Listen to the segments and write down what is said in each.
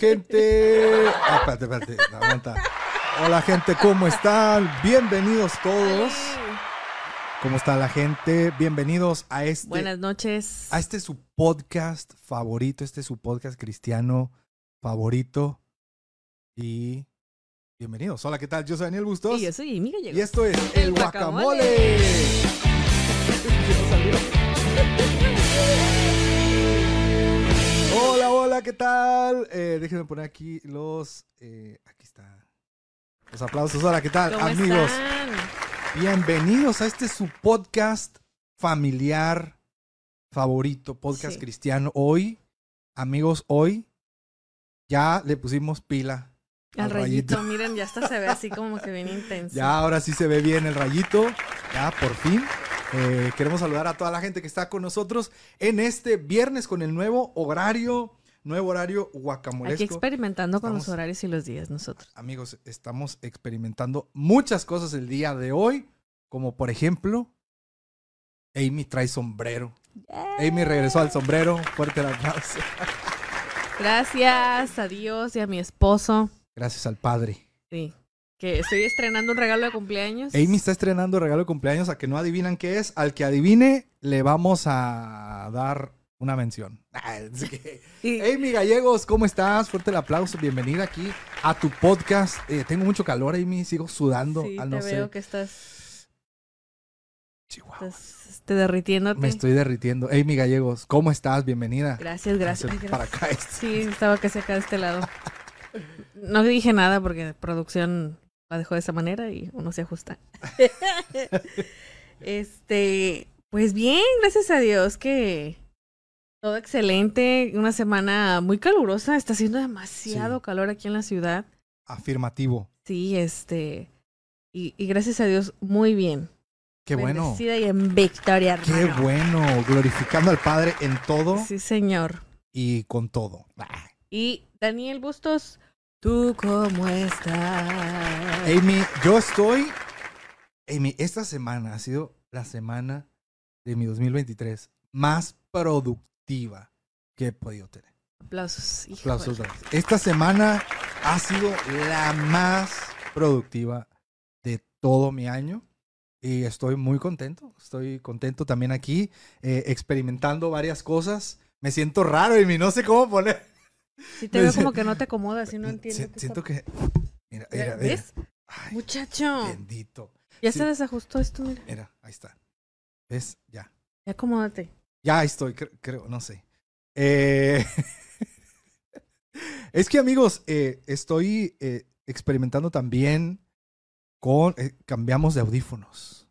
gente. Ah, espérate, espérate. Aguanta. Hola, gente, ¿cómo están? Bienvenidos todos. ¿Cómo está la gente? Bienvenidos a este. Buenas noches. A este su podcast favorito. Este es su podcast cristiano favorito. Y. Bienvenidos. Hola, ¿qué tal? Yo soy Daniel Bustos. Y yo soy Gallegos. Y esto es El, El Guacamole. hola, ¿qué tal? Eh, déjenme poner aquí los. eh, aquí está. Los aplausos. Hola, ¿qué tal? ¿Cómo Amigos, están? bienvenidos a este su podcast familiar favorito, podcast Sí. cristiano. Hoy, amigos, hoy ya le pusimos pila. Al al rayito, rayito. miren, ya hasta se ve así como que bien intenso. Ya ahora sí se ve bien el rayito. Ya por fin. Eh, queremos saludar a toda la gente que está con nosotros en este viernes con el nuevo horario, nuevo horario Aquí guacamolesco. experimentando con los horarios y los días nosotros. Amigos, estamos experimentando muchas cosas el día de hoy, como por ejemplo, Amy trae sombrero. Amy regresó al sombrero. Fuerte el aplauso. Gracias a Dios y a mi esposo. Gracias al padre. Sí. Que estoy estrenando un regalo de cumpleaños. Amy está estrenando regalo de cumpleaños a que no adivinan qué es. Al que adivine, le vamos a dar una mención. Así que- Y- Amy Gallegos, ¿cómo estás? Fuerte el aplauso. Bienvenida aquí a tu podcast. Eh, tengo mucho calor, Amy. Sigo sudando. sí, al te no veo sé. que estás, Chihuahua. estás este, derritiéndote. Me estoy derritiendo. Amy Gallegos, ¿cómo estás? Bienvenida. Gracias, gracias. Ay, Para gracias. acá. Sí, estaba que acá de este lado. No dije nada porque producción la dejó de esa manera y uno se ajusta. este, pues bien, gracias a Dios que todo excelente. Una semana muy calurosa. Está haciendo demasiado Sí. calor aquí en la ciudad. Afirmativo. Sí, este. Y, y gracias a Dios, muy bien. Qué bueno. Bendecida y en victoria, Qué bueno. Glorificando al Padre en todo Sí, señor. y con todo. Y Daniel Bustos, ¿tú cómo estás? Amy, yo estoy. Amy, esta semana ha sido la semana de mi 2023 más productiva que he podido tener. Aplausos. Aplausos. Esta semana ha sido la más productiva de todo mi año y estoy muy contento. Estoy contento también aquí, eh, experimentando varias cosas. Me siento raro, Amy, no sé cómo poner. Sí te veo como que no te acomodas y no entiendo. Si- qué está- siento que. Mira, Mira, mira, mira. ¿Ves? Ay, Muchacho. bendito. Ya Sí. se desajustó esto, mira. Mira, ahí está. ¿Ves? Ya. Ya acomódate. Ya estoy, cre- creo, no sé. Eh, es que amigos, eh, estoy eh, experimentando también con, eh, cambiamos de audífonos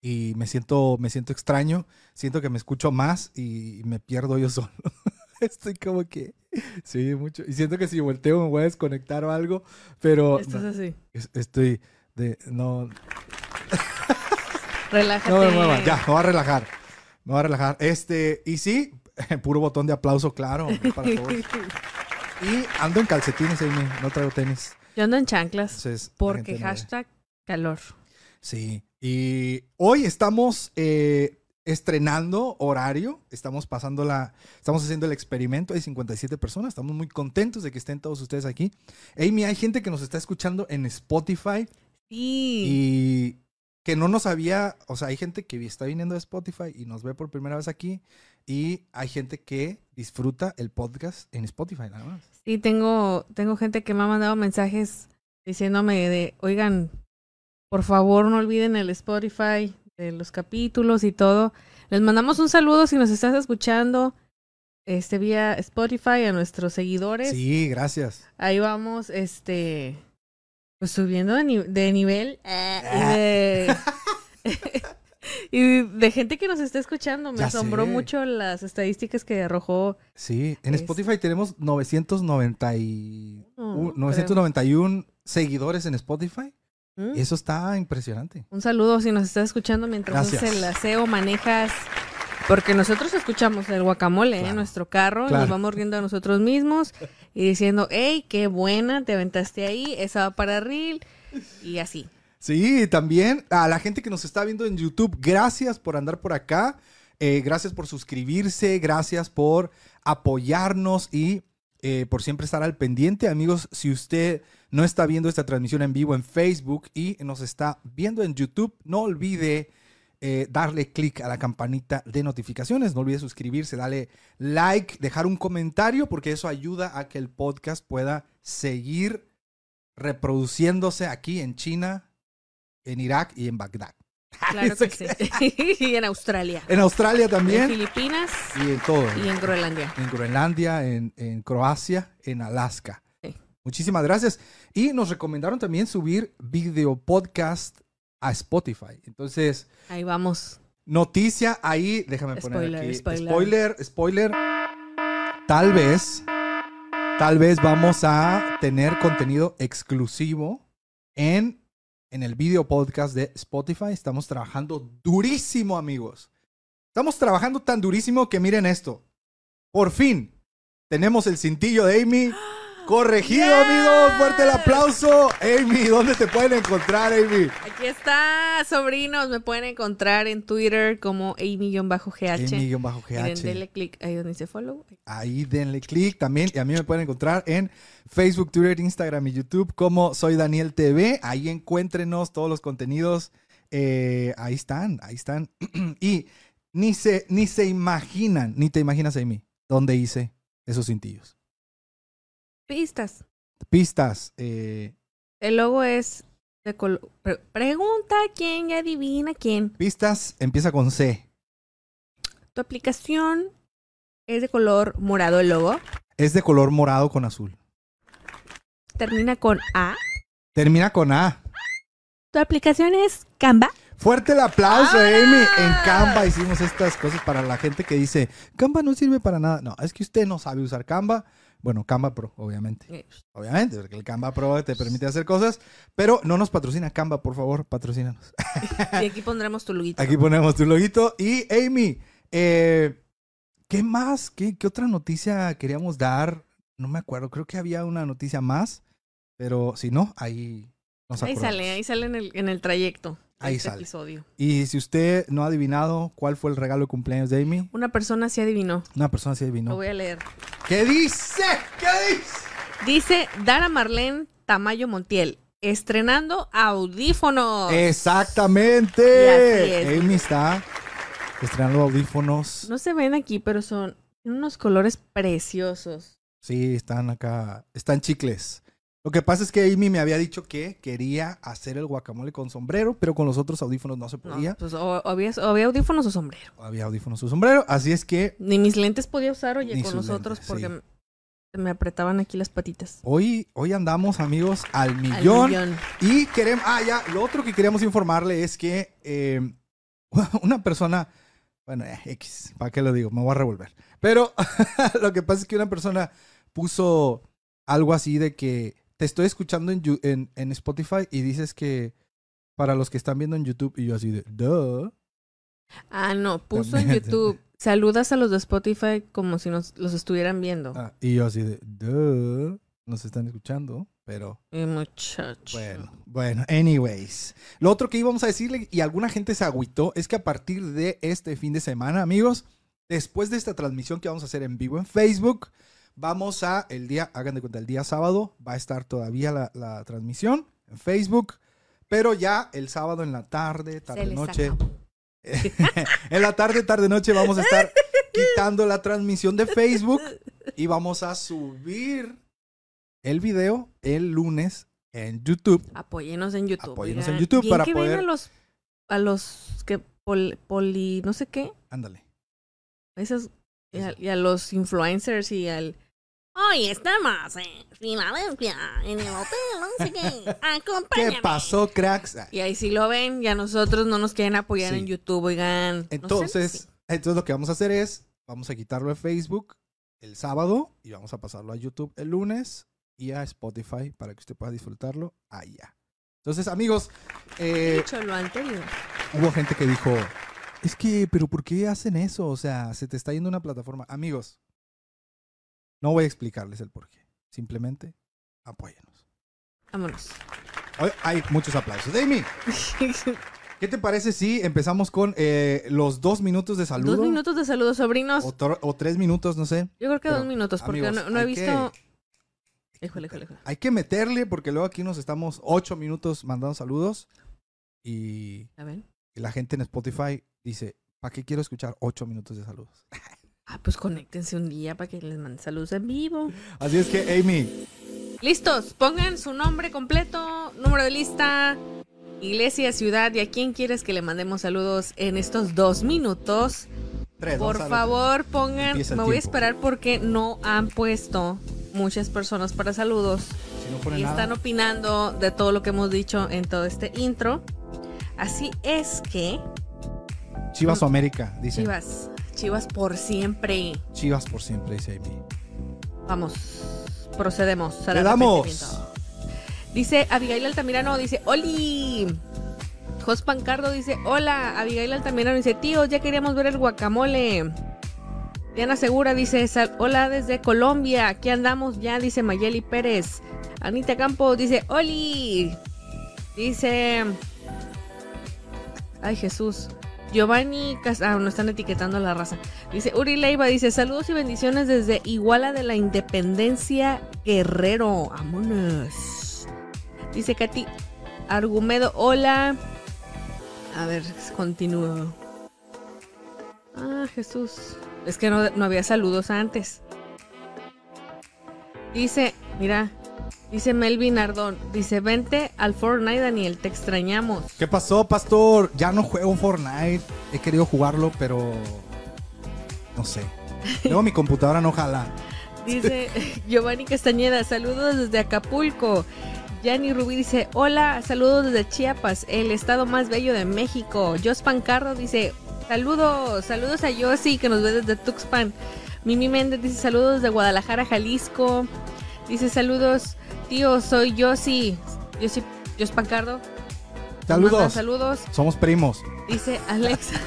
y me siento, me siento extraño, siento que me escucho más y me pierdo yo solo. Estoy como que, sí, mucho. Y siento que si volteo me voy a desconectar o algo, pero Esto es no, así. es- estoy de, no, Relájate. no me mueva, ya, me voy a relajar. Me voy a relajar. Este, y sí, puro botón de aplauso, claro, para todos. Y ando en calcetines, Amy, no traigo tenis. Yo ando en chanclas. Entonces, Porque no hashtag calor. Sí. Y hoy estamos eh, estrenando horario. Estamos pasando la. Estamos haciendo el experimento. Hay 57 personas. Estamos muy contentos de que estén todos ustedes aquí. Amy, hay gente que nos está escuchando en Spotify Sí. y que no nos había. O sea, hay gente que está viniendo de Spotify y nos ve por primera vez aquí. Y hay gente que disfruta el podcast en Spotify, nada más. Sí, tengo, tengo gente que me ha mandado mensajes diciéndome de, oigan, por favor no olviden el Spotify de los capítulos y todo. Les mandamos un saludo si nos estás escuchando este vía Spotify a nuestros seguidores. Sí, gracias. Ahí vamos, este, pues subiendo de, ni- de nivel eh, y de, y de gente que nos está escuchando. Me Ya asombró sé. mucho las estadísticas que arrojó. Sí, en Es- Spotify tenemos 990 y- u- 991 seguidores en Spotify. ¿Mm? Y eso está impresionante. Un saludo si nos estás escuchando mientras Gracias. aseo, manejas. Porque nosotros escuchamos el guacamole Claro. en nuestro carro y Claro. nos vamos riendo a nosotros mismos y diciendo, hey, qué buena, te aventaste ahí, esa va para reel y así. Sí, también a la gente que nos está viendo en YouTube, gracias por andar por acá. Eh, gracias por suscribirse, gracias por apoyarnos y eh, por siempre estar al pendiente. Amigos, si usted no está viendo esta transmisión en vivo en Facebook y nos está viendo en YouTube, no olvide eh, darle clic a la campanita de notificaciones. No olvide suscribirse, darle like, dejar un comentario, porque eso ayuda a que el podcast pueda seguir reproduciéndose aquí en China, en Irak y en Bagdad. Claro que sí. y en Australia. En Australia En también. Filipinas Y en todo. y en Groenlandia. En Groenlandia, en, en Croacia, en Alaska. Sí. Muchísimas gracias. Y nos recomendaron también subir video podcast a Spotify. Entonces, Ahí vamos. noticia ahí, déjame poner Spoiler, aquí. spoiler. spoiler, spoiler. Tal vez, tal vez vamos a tener contenido exclusivo en, en el video podcast de Spotify. Estamos trabajando durísimo, amigos. Estamos trabajando tan durísimo que miren esto. Por fin, tenemos el cintillo de Amy corregido, Yes. amigos. Fuerte el aplauso. Amy, ¿dónde te pueden encontrar, Amy? Aquí está, sobrinos. Me pueden encontrar en Twitter como Amy-GH. Amy-GH. Denle click ahí donde dice follow. Ahí denle clic también. Y a mí me pueden encontrar en Facebook, Twitter, Instagram y YouTube como Soy Daniel TV. Ahí encuéntrenos todos los contenidos. Eh, ahí están, ahí están. y ni se, ni se imaginan, ni te imaginas, Amy, dónde hice esos cintillos. Pistas. Pistas. eh, El logo es de color. pre- pregunta quién y adivina quién. pistas empieza con C. Tu aplicación es de color morado el logo. Es de color morado con azul. Termina con A. Termina con A. Tu aplicación es Canva. Fuerte el aplauso, ¡Ah! Amy. En Canva hicimos estas cosas para la gente que dice, Canva no sirve para nada. No, es que usted no sabe usar Canva. Bueno, Canva Pro, obviamente. Eh, Obviamente, porque el Canva Pro te permite hacer cosas, pero no nos patrocina Canva, por favor, patrocínanos. Y aquí pondremos tu loguito. Aquí ponemos tu loguito. Y Amy, eh, ¿qué más? ¿Qué, qué otra noticia queríamos dar? No me acuerdo, creo que había una noticia más, pero si no, ahí nos Ahí acordamos. sale, ahí sale en el, en el trayecto. Ahí este sale. episodio. Y si usted no ha adivinado cuál fue el regalo de cumpleaños de Amy, Una persona se adivinó. una persona sí Lo adivinó. voy a leer. ¿Qué dice? ¿Qué dice? Dice Dara Marlene Tamayo Montiel. Estrenando audífonos. Exactamente. Es. Amy está estrenando audífonos. No se ven aquí, pero son unos colores preciosos. Sí, están acá. Están chicles. Lo que pasa es que Amy me había dicho que quería hacer el guacamole con sombrero, pero con los otros audífonos no se No, podía. pues o, o había, o había audífonos o sombrero. Había audífonos su sombrero, así es que Ni mis lentes podía usar, oye, con los otros porque sí. me, me apretaban aquí las patitas. hoy, hoy andamos, amigos, al Al millón. millón. Y queremos, ah, ya, lo otro que queríamos informarle es que eh, una persona, bueno, eh, X, ¿para qué lo digo? Me voy a revolver. Pero lo que pasa es que una persona puso algo así de que te estoy escuchando en, Yu- en, en Spotify y dices que para los que están viendo en YouTube y yo así de, duh. Ah, no, puso en. YouTube. Saludas a los de Spotify como si nos los estuvieran viendo. Ah, y yo así de, duh. Nos están escuchando, pero muchacho. Bueno, bueno, anyways. Lo otro que íbamos a decirle, y alguna gente se agüitó, es que a partir de este fin de semana, amigos, después de esta transmisión que vamos a hacer en vivo en Facebook, vamos a, el día, hagan de cuenta, el día sábado va a estar todavía la, la transmisión en Facebook, pero ya el sábado en la tarde, tarde, noche, en la tarde, tarde, noche vamos a estar quitando la transmisión de Facebook y vamos a subir el video el lunes en YouTube. Apóyenos en YouTube. Apóyenos en YouTube para que poder- a los, a los que pol- poli, no sé qué, Ándale. esos, y a, y a los influencers y al... Hoy estamos en Filadelfia, en el hotel, no qué, acompáñame. ¿Qué pasó, cracks? Y ahí sí lo ven y a nosotros no nos quieren apoyar Sí. en YouTube, oigan. No Entonces, entonces lo que vamos a hacer es, vamos a quitarlo de Facebook el sábado y vamos a pasarlo a YouTube el lunes y a Spotify para que usted pueda disfrutarlo allá. Entonces, amigos, He eh, dicho lo anterior. hubo gente que dijo, es que, pero ¿por qué hacen eso? O sea, se te está yendo una plataforma. Amigos, no voy a explicarles el por qué. Simplemente apóyenos. Vámonos. Hoy hay muchos aplausos. Amy, ¿Qué te parece si empezamos con eh, los dos minutos de saludo? Dos minutos de saludos, sobrinos. O, tres minutos, no sé. Yo creo que Pero, dos minutos, porque amigos, no, no he visto. Híjole, híjole, híjole. Hay que meterle porque luego aquí nos estamos ocho minutos mandando saludos y, y la gente en Spotify dice, ¿para qué quiero escuchar ocho minutos de saludos? Ah, pues conéctense un día para que les mande saludos en vivo. Así es que, Amy, Listos, pongan su nombre completo, número de lista, iglesia, ciudad y a quién quieres que le mandemos saludos en estos dos minutos. tres. Por favor, pongan, me voy a esperar porque no han puesto muchas personas para saludos Si no pone y nada. están opinando de todo lo que hemos dicho en todo este intro. Así es que, Chivas o América, dice. Chivas, Chivas por siempre. Chivas por siempre, dice Amy. Vamos, procedemos. al Le damos. Dice Abigail Altamirano, dice, ¡Oli! Jos Pancardo dice, hola. Abigail Altamirano dice, tío, ya queríamos ver el guacamole. Diana Segura dice, "Sal- hola desde Colombia, aquí andamos ya, dice Mayeli Pérez. Anita Campos dice, ¡Oli! Dice, ay Jesús. Giovanni, Cas- ah, no están etiquetando la raza. Dice Uri Leiva, dice saludos y bendiciones desde Iguala de la Independencia Guerrero. Vámonos. Dice Katy Argumedo, hola. A ver, continúo. Ah, Jesús. Es que no, no había saludos antes. Dice, mira, dice Melvin Ardón, dice, vente al Fortnite, Daniel, te extrañamos. ¿Qué pasó, pastor? Ya no juego Fortnite. He querido jugarlo, pero no sé. Luego mi computadora no jala. Dice Giovanni Castañeda, saludos desde Acapulco. Yanni Rubí dice, hola, saludos desde Chiapas, el estado más bello de México. Jos Pancardo dice, saludos, saludos a Yossi que nos ve desde Tuxpan. Mimi Méndez dice, saludos desde Guadalajara, Jalisco. Dice, saludos, tío, soy Yossi. Yossi, Jos Pancardo. Saludos. Saludos. Somos primos. Dice Alexa.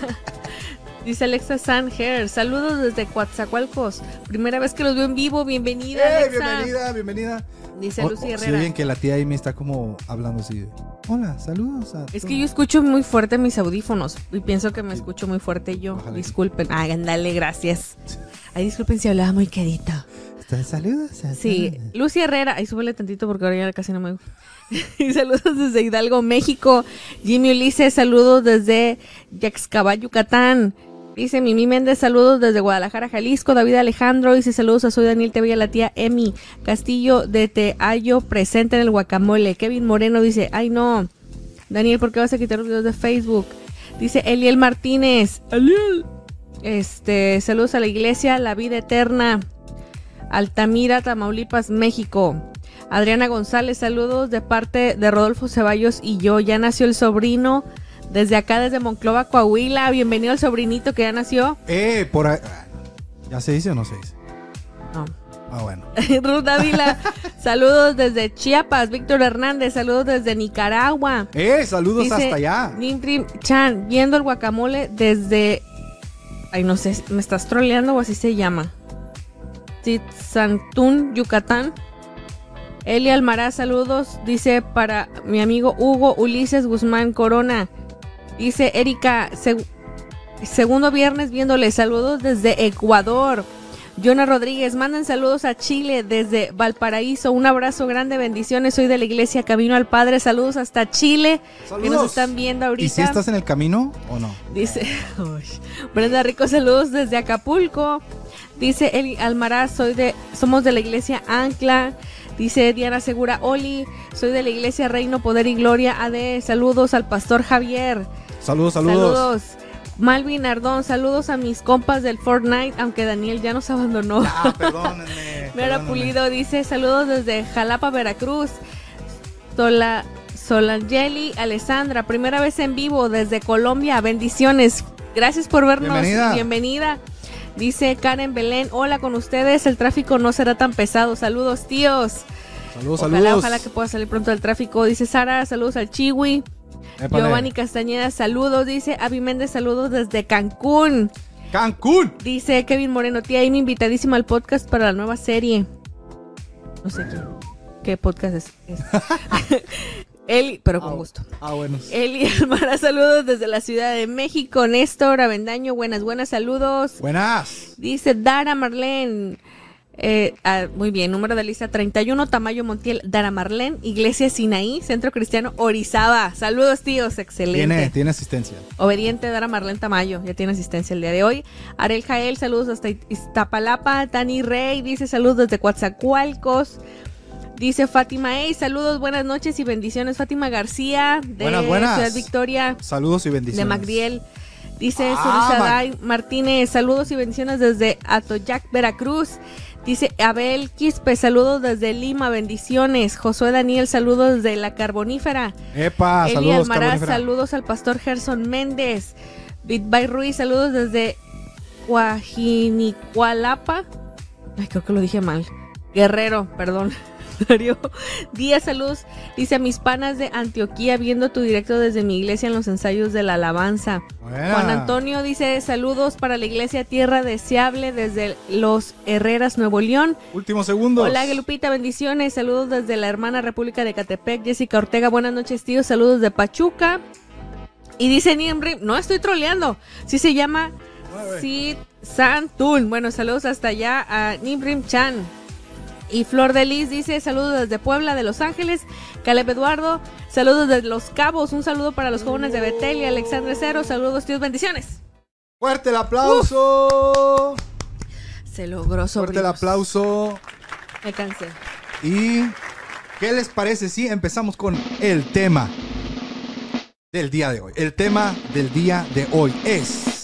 Dice Alexa Sanher. Saludos desde Coatzacoalcos. Primera vez que los veo en vivo. Bienvenida, ¡Eh, Alexa. bienvenida, bienvenida! Dice O- Lucy o- Se Herrera. oyen que la tía Amy está como hablando así de, Hola, saludos a Es todos". que yo escucho muy fuerte mis audífonos y pienso que me escucho muy fuerte yo. Disculpen. Ay, ándale, gracias. Ay, disculpen si hablaba muy quedito. Saludos Sí. Lucy Herrera. Ahí súbele tantito porque ahora ya casi no me gusta. Y saludos desde Hidalgo, México. Jimmy Ulises, saludos desde Yaxcabal, Yucatán. Dice Mimi Méndez, saludos desde Guadalajara, Jalisco. David Alejandro dice saludos a Soy Daniel TV y a la tía Emi. Castillo de Teayo, presente en el guacamole. Kevin Moreno dice, ay no. Daniel, ¿por qué vas a quitar los videos de Facebook? Dice Eliel Martínez. Eliel. Este, saludos a la iglesia, la vida eterna. Altamira, Tamaulipas, México. Adriana González, saludos de parte de Rodolfo Ceballos y yo. Ya nació el sobrino desde acá, desde Monclova, Coahuila. Bienvenido al sobrinito que ya nació. Eh, por ahí. ¿Ya se dice o no se dice? No. Ah, bueno. Ruth Ávila, saludos desde Chiapas. Víctor Hernández, saludos desde Nicaragua. Eh, saludos Dice hasta allá. Nimtrim Chan, viendo el guacamole desde. Ay, no sé, ¿me estás troleando o así se llama? Santún, Yucatán. Eli Almaraz, saludos. Dice para mi amigo Hugo Ulises Guzmán Corona. Dice Erika, seg- segundo viernes viéndole. Saludos desde Ecuador. Jonah Rodríguez, manden saludos a Chile desde Valparaíso. Un abrazo grande, bendiciones. Soy de la iglesia Camino al Padre. Saludos hasta Chile que nos están viendo ahorita. ¿Y si estás en el camino o no? Dice Uy. Brenda Rico, saludos desde Acapulco. Dice Eli Almaraz, soy de, somos de la iglesia Ancla. Dice Diana Segura, Oli, soy de la iglesia Reino, Poder y Gloria AD. Saludos al pastor Javier. Saludos, saludos. Saludos. Malvin Ardón, saludos a mis compas del Fortnite, aunque Daniel ya nos abandonó. Ya, perdónenme. Mera. Pulido dice saludos desde Jalapa, Veracruz. Sola, Solangeli Alessandra, primera vez en vivo desde Colombia. Bendiciones. Gracias por vernos. Bienvenida. Bienvenida. Dice Karen Belén, hola con ustedes, el tráfico no será tan pesado. Saludos, tíos. Saludos, Ojalá, saludos. ojalá que pueda salir pronto del tráfico. Dice Sara, saludos al Chiwi. Épale. Giovanni Castañeda, saludos. Dice Avi Méndez, saludos desde Cancún. Cancún. Dice Kevin Moreno, tía Amy, invitadísima al podcast para la nueva serie. No sé qué, qué podcast es. es. Eli, pero con Ah, gusto. Ah, bueno. Eli Almara, saludos desde la Ciudad de México. Néstor Avendaño, buenas, buenas, saludos. Buenas. Dice Dara Marlene. eh, ah, muy bien, número de lista 31, Tamayo Montiel, Dara Marlene, Iglesia Sinaí, Centro Cristiano Orizaba. Saludos, tíos, excelente. Tiene, tiene asistencia. Obediente Dara Marlene Tamayo, ya tiene asistencia el día de hoy. Arel Jael, saludos hasta Iztapalapa. Tani Rey dice saludos desde Coatzacoalcos. Dice Fátima, hey, saludos, buenas noches y bendiciones. Fátima García de Buenas, buenas. Ciudad Victoria, Saludos y bendiciones. de Magdiel. Dice Ah, Surizaday Martínez, saludos y bendiciones desde Atoyac, Veracruz. Dice Abel Quispe, saludos desde Lima, bendiciones. Josué Daniel, saludos desde La Carbonífera. Epa, Eli saludos, Almaraz, Carbonífera. saludos al pastor Gerson Méndez. Bitbay Ruiz, saludos desde Guajinicualapa. Ay, creo que lo dije mal. Guerrero, perdón. Darío Díaz, saludos. Dice a mis panas de Antioquía, viendo tu directo desde mi iglesia en los ensayos de la alabanza. Buena. Juan Antonio dice saludos para la iglesia Tierra Deseable desde los Herreras, Nuevo León. Últimos segundos. Hola, Lupita, bendiciones. Saludos desde la hermana República de Catepec. Jessica Ortega, buenas noches, tíos. Saludos de Pachuca. Y dice Nimri, no estoy troleando. Sí se llama. Sid Santun. Bueno, saludos hasta allá a Nimrim Chan. Y Flor de Lis dice saludos desde Puebla, de Los Ángeles. Caleb Eduardo, saludos desde Los Cabos. Un saludo para los jóvenes de Betel y Alexandre Cero. Saludos, tíos, bendiciones. Fuerte el aplauso. Se logró sobre. Fuerte el aplauso. Me cansé. ¿Y qué les parece si empezamos con el tema del día de hoy? El tema del día de hoy es...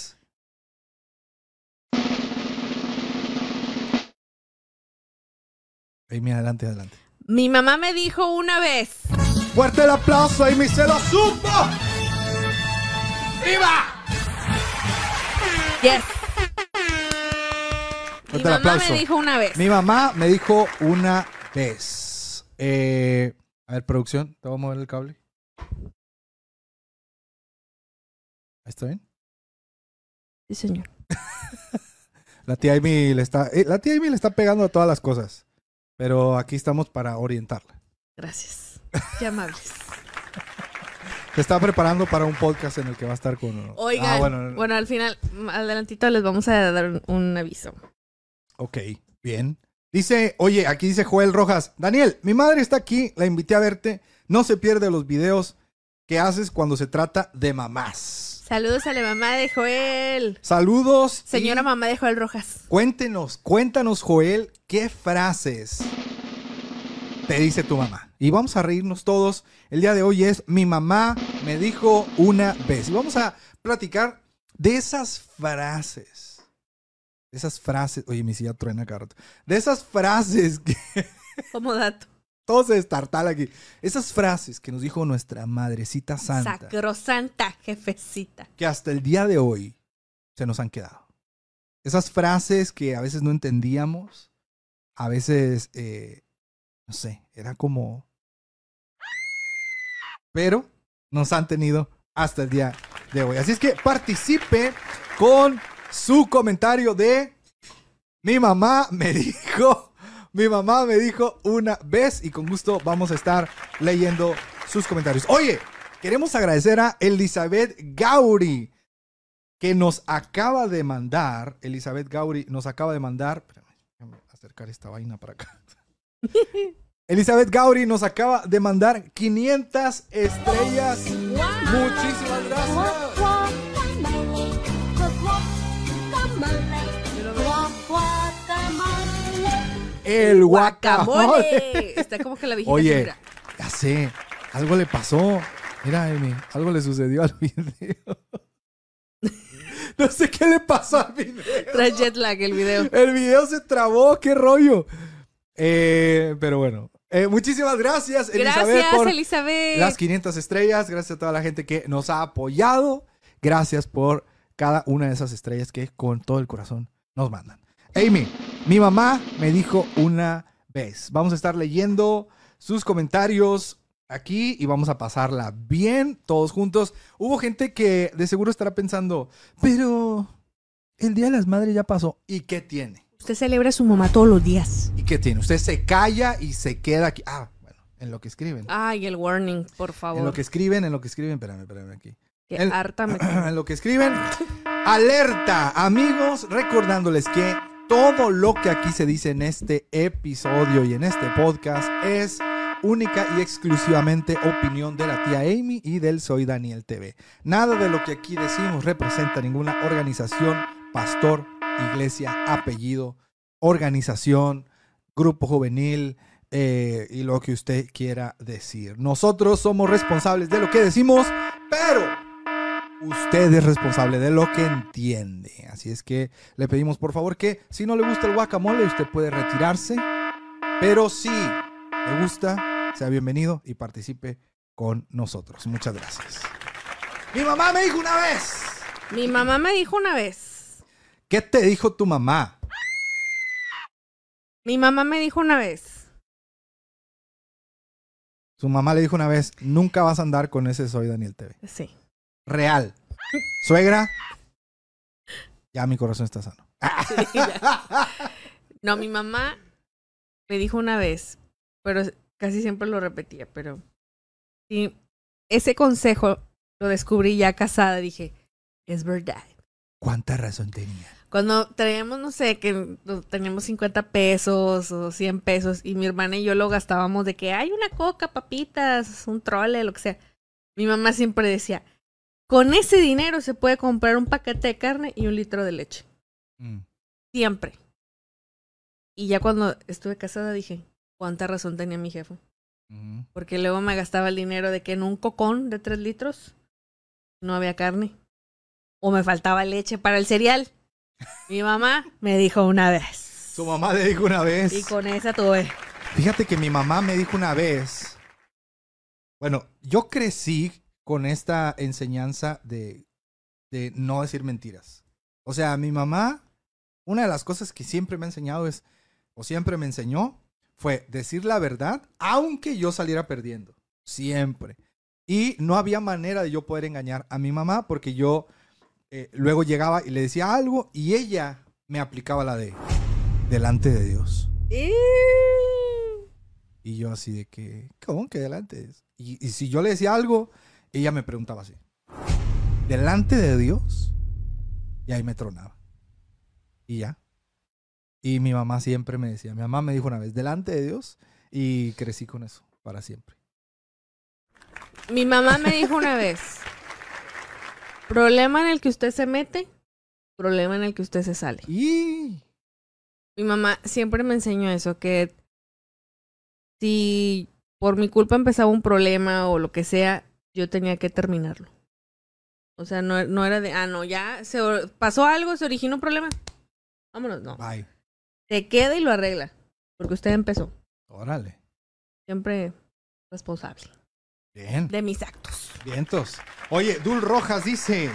Amy, adelante, adelante. Mi mamá me dijo una vez. Fuerte el aplauso, Amy, se lo supo. ¡Viva! Yes. Mi Fuerte el mamá aplauso. me dijo una vez. Mi mamá me dijo una vez. Eh, a ver, producción, ¿te voy a mover el cable? ¿Ahí está bien? Sí, señor. La tía Amy le está, eh, la tía Amy le está pegando a todas las cosas. Pero aquí estamos para orientarla. Gracias. Qué amables. Se está preparando para un podcast en el que va a estar con. Oigan, Ah, bueno, bueno, al final, adelantito les vamos a dar un, un aviso. Ok, bien. Dice, oye, aquí dice Joel Rojas. Daniel, mi madre está aquí, la invité a verte. No se pierde los videos que haces cuando se trata de mamás. Saludos a la mamá de Joel. Saludos. Señora mamá de Joel Rojas. Cuéntenos, cuéntanos, Joel, qué frases te dice tu mamá. Y vamos a reírnos todos. El día de hoy es Mi mamá me dijo una vez. Y vamos a platicar de esas frases. De esas frases. Oye, mi silla truena rato. De esas frases que Como dato. Todo se destartala aquí. Esas frases que nos dijo nuestra madrecita santa. Sacrosanta jefecita. que hasta el día de hoy se nos han quedado. Esas frases que a veces no entendíamos, a veces, eh, no sé, era como... Pero nos han tenido hasta el día de hoy. Así es que participe con su comentario de... Mi mamá me dijo, mi mamá me dijo una vez y con gusto vamos a estar leyendo sus comentarios. Oye, queremos agradecer a Elizabeth Gauri que nos acaba de mandar, Elizabeth Gauri nos acaba de mandar, déjame acercar esta vaina para acá. Elizabeth Gauri nos acaba de mandar 500 estrellas. Muchísimas gracias. El guacamole. Guacamole. Está como que la viejita Oye, mira. ya sé, algo le pasó. Mira, Amy, algo le sucedió al video. No sé qué le pasó al video. Trae jet lag el video. El video se trabó, qué rollo. Eh, pero bueno, Eh, muchísimas gracias, Elizabeth, Gracias, por Elizabeth. las 500 estrellas. Gracias a toda la gente que nos ha apoyado. Gracias por cada una de esas estrellas que con todo el corazón nos mandan. Amy, mi mamá me dijo una vez. Vamos a estar leyendo sus comentarios aquí y vamos a pasarla bien todos juntos. Hubo gente que de seguro estará pensando, pero el Día de las Madres ya pasó. ¿Y qué tiene? Usted celebra a su mamá todos los días. ¿Y qué tiene? Usted se calla y se queda aquí. Ah, bueno, En lo que escriben. Ay, el warning, por favor. En lo que escriben, en lo que escriben, espérame, espérame aquí. Que el- harta me en lo que escriben. Alerta, amigos, recordándoles que todo lo que aquí se dice en este episodio y en este podcast es única y exclusivamente opinión de la tía Amy y del Soy Daniel TV. Nada de lo que aquí decimos representa ninguna organización, pastor, iglesia, apellido, organización, grupo juvenil eh, y lo que usted quiera decir. Nosotros somos responsables de lo que decimos, pero usted es responsable de lo que entiende. Así es que le pedimos por favor que si no le gusta el guacamole, usted puede retirarse. Pero si le gusta, sea bienvenido y participe con nosotros. Muchas gracias. Mi mamá me dijo una vez. Mi mamá me dijo una vez. ¿Qué te dijo tu mamá? Mi mamá me dijo una vez. Su mamá le dijo una vez, nunca vas a andar con ese Soy Daniel TV. Sí. Real. Suegra, ya mi corazón está sano. No, mi mamá me dijo una vez, pero casi siempre lo repetía, pero sí, ese consejo lo descubrí ya casada, dije, es verdad. ¿Cuánta razón tenía? Cuando traíamos, no sé, que teníamos 50 pesos o 100 pesos y mi hermana y yo lo gastábamos de que hay una coca, papitas, un trole, lo que sea. Mi mamá siempre decía, con ese dinero se puede comprar un paquete de carne y un litro de leche. Mm. Siempre. Y ya cuando estuve casada dije, cuánta razón tenía mi jefe. Ujú. Porque luego me gastaba el dinero de que en un cocón de 3 litros no había carne. O me faltaba leche para el cereal. Mi mamá me dijo una vez. Su mamá le dijo una vez. Y con esa tuve. Fíjate que mi mamá me dijo una vez. Bueno, yo crecí con esta enseñanza de, de no decir mentiras. O sea, mi mamá, una de las cosas que siempre me ha enseñado es, o siempre me enseñó, fue decir la verdad, aunque yo saliera perdiendo. Siempre. Y no había manera de yo poder engañar a mi mamá porque yo eh, luego llegaba y le decía algo y ella me aplicaba la de delante de Dios. Y yo así de que, ¿cómo que delante? Y, y si yo le decía algo, ella me preguntaba así, ¿delante de Dios? Y ahí me tronaba. Y ya. Y mi mamá siempre me decía, mi mamá me dijo una vez, delante de Dios, y crecí con eso para siempre. Mi mamá me dijo una vez, problema en el que usted se mete, problema en el que usted se sale. Y Mi mamá siempre me enseñó eso, que si por mi culpa empezaba un problema o lo que sea, yo tenía que terminarlo. O sea, no, no era de, ah, no, ya se pasó algo, se originó un problema. Vámonos, no. bye. Se queda y lo arregla. Porque usted empezó. Órale. Siempre responsable Bien. de mis actos. Vientos. Oye, Dul Rojas dice,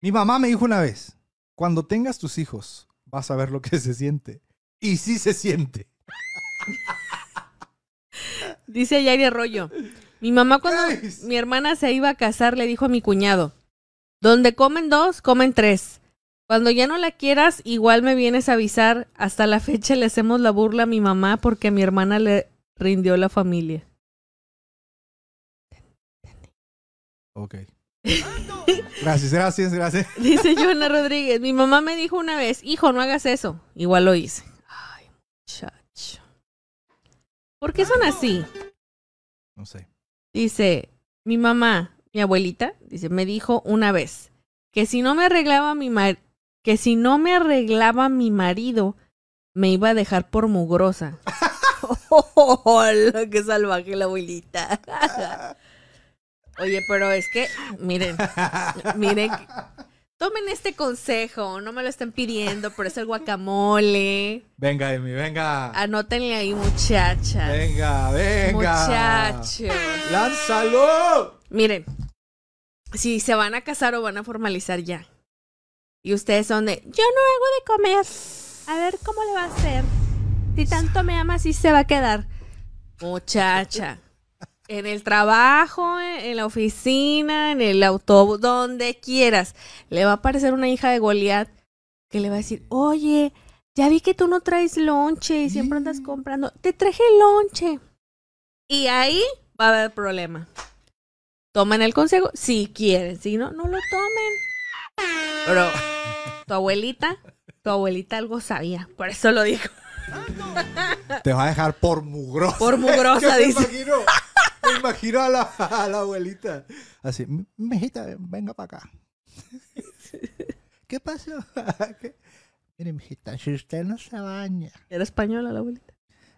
mi mamá me dijo una vez, cuando tengas tus hijos, vas a ver lo que se siente. Y sí se siente. Dice Yari Arroyo. Mi mamá cuando mi hermana se iba a casar le dijo a mi cuñado, donde comen dos, comen tres. Cuando ya no la quieras, igual me vienes a avisar. Hasta la fecha le hacemos la burla a mi mamá porque a mi hermana le rindió la familia. Ok. Gracias, gracias, gracias. Dice Joana Rodríguez, mi mamá me dijo una vez, hijo, no hagas eso. Igual lo hice. Ay, muchacho. ¿Por qué son así? No sé. Dice, mi mamá, mi abuelita, dice, me dijo una vez que si no me arreglaba mi mar que si no me arreglaba mi marido, me iba a dejar por mugrosa. ¡Hola, qué salvaje la abuelita! Oye, pero es que, miren, miren, tomen este consejo, no me lo estén pidiendo, pero es el guacamole. Venga, Emi, venga. Anótenle ahí, muchachas. Venga, venga. Muchachos. ¡Lánzalo! Miren, si se van a casar o van a formalizar ya, y ustedes son de, yo no hago de comer, a ver cómo le va a hacer. Si tanto me ama, sí se va a quedar. Muchacha, en el trabajo, en la oficina, en el autobús, donde quieras, le va a aparecer una hija de Goliat que le va a decir, oye, ya vi que tú no traes lonche y siempre andas comprando, te traje lonche. Y ahí va a haber problema. Tomen el consejo si quieren, si no, no lo tomen. Pero tu abuelita, tu abuelita algo sabía, por eso lo dijo. Te va a dejar por mugrosa. Por mugrosa, dice. Imagino, a la, a la abuelita. Así, mijita, venga para acá. ¿Qué pasó? ¿Qué? Mire, mijita, si usted no se baña, Era española la abuelita.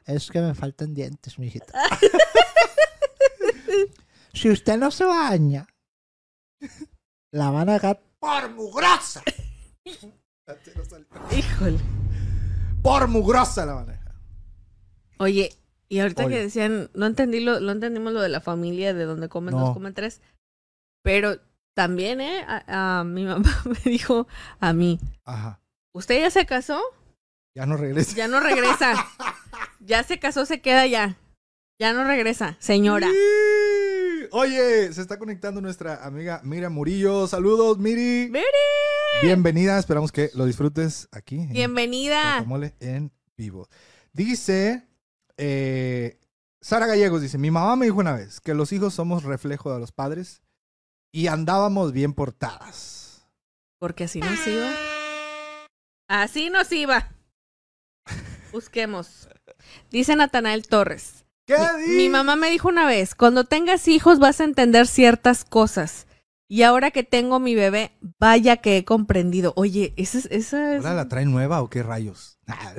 es que me faltan dientes, mijita. si usted no se baña, la van a dejar por mugrosa. Híjole. Por mugrosa la van a dejar. Oye, y ahorita que decían, no entendí lo, no entendimos lo de la familia, de donde comen No. dos, comen tres. Pero también, ¿eh? A, a mi mamá me dijo a mí, Ajá. ¿usted ya se casó? Ya no regresa. Ya no regresa. ya se casó, se queda ya. Ya no regresa, señora. Sí. Oye, se está conectando nuestra amiga Miriam Murillo. Saludos, Miri. ¡Miri! Bienvenida, esperamos que lo disfrutes aquí. en Bienvenida. En vivo. Dice eh, Sara Gallegos, dice, mi mamá me dijo una vez que los hijos somos reflejo de los padres y andábamos bien portadas. Porque así nos iba. Así nos iba. Busquemos. Dice Natanael Torres. ¿Qué Mi, mi mamá me dijo una vez, cuando tengas hijos vas a entender ciertas cosas. Y ahora que tengo mi bebé, vaya que he comprendido. Oye, esa es... Esa es... ¿Ahora la traen nueva o qué rayos?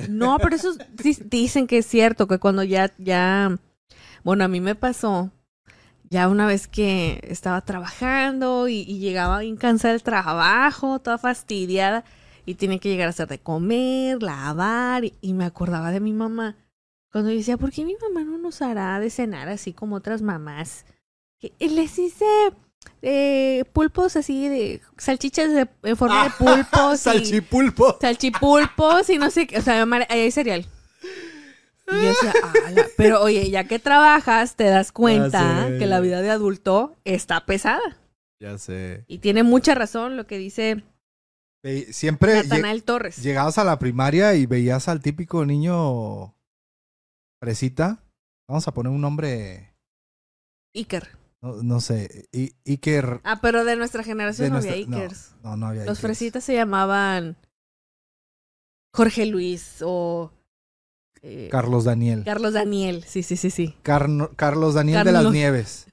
No, pero eso dicen que es cierto, que cuando ya, ya, bueno, a mí me pasó, ya una vez que estaba trabajando y, y llegaba bien cansada del trabajo, toda fastidiada, y tenía que llegar a hacer de comer, lavar, y, y me acordaba de mi mamá. Cuando yo decía, ¿por qué mi mamá no nos hará de cenar así como otras mamás? Que les hice eh, pulpos así de salchichas de, en forma de pulpos. y- Salchipulpo. salchipulpos y no sé qué. O sea, hay cereal. Y yo decía, "Ala". pero oye, ya que trabajas, te das cuenta que la vida de adulto está pesada. Ya sé. Y tiene mucha razón lo que dice Siempre Natanael Torres. llegabas a la primaria y veías al típico niño fresita. Vamos a poner un nombre, Iker. No, no sé, I- Iker. Ah, pero de nuestra generación de no nuestra- había Ikers. No, no había Los Ikers. fresitas se llamaban Jorge Luis o eh, Carlos Daniel. Carlos Daniel. Sí, sí, sí, sí. Carno- Carlos Daniel de las. Nieves.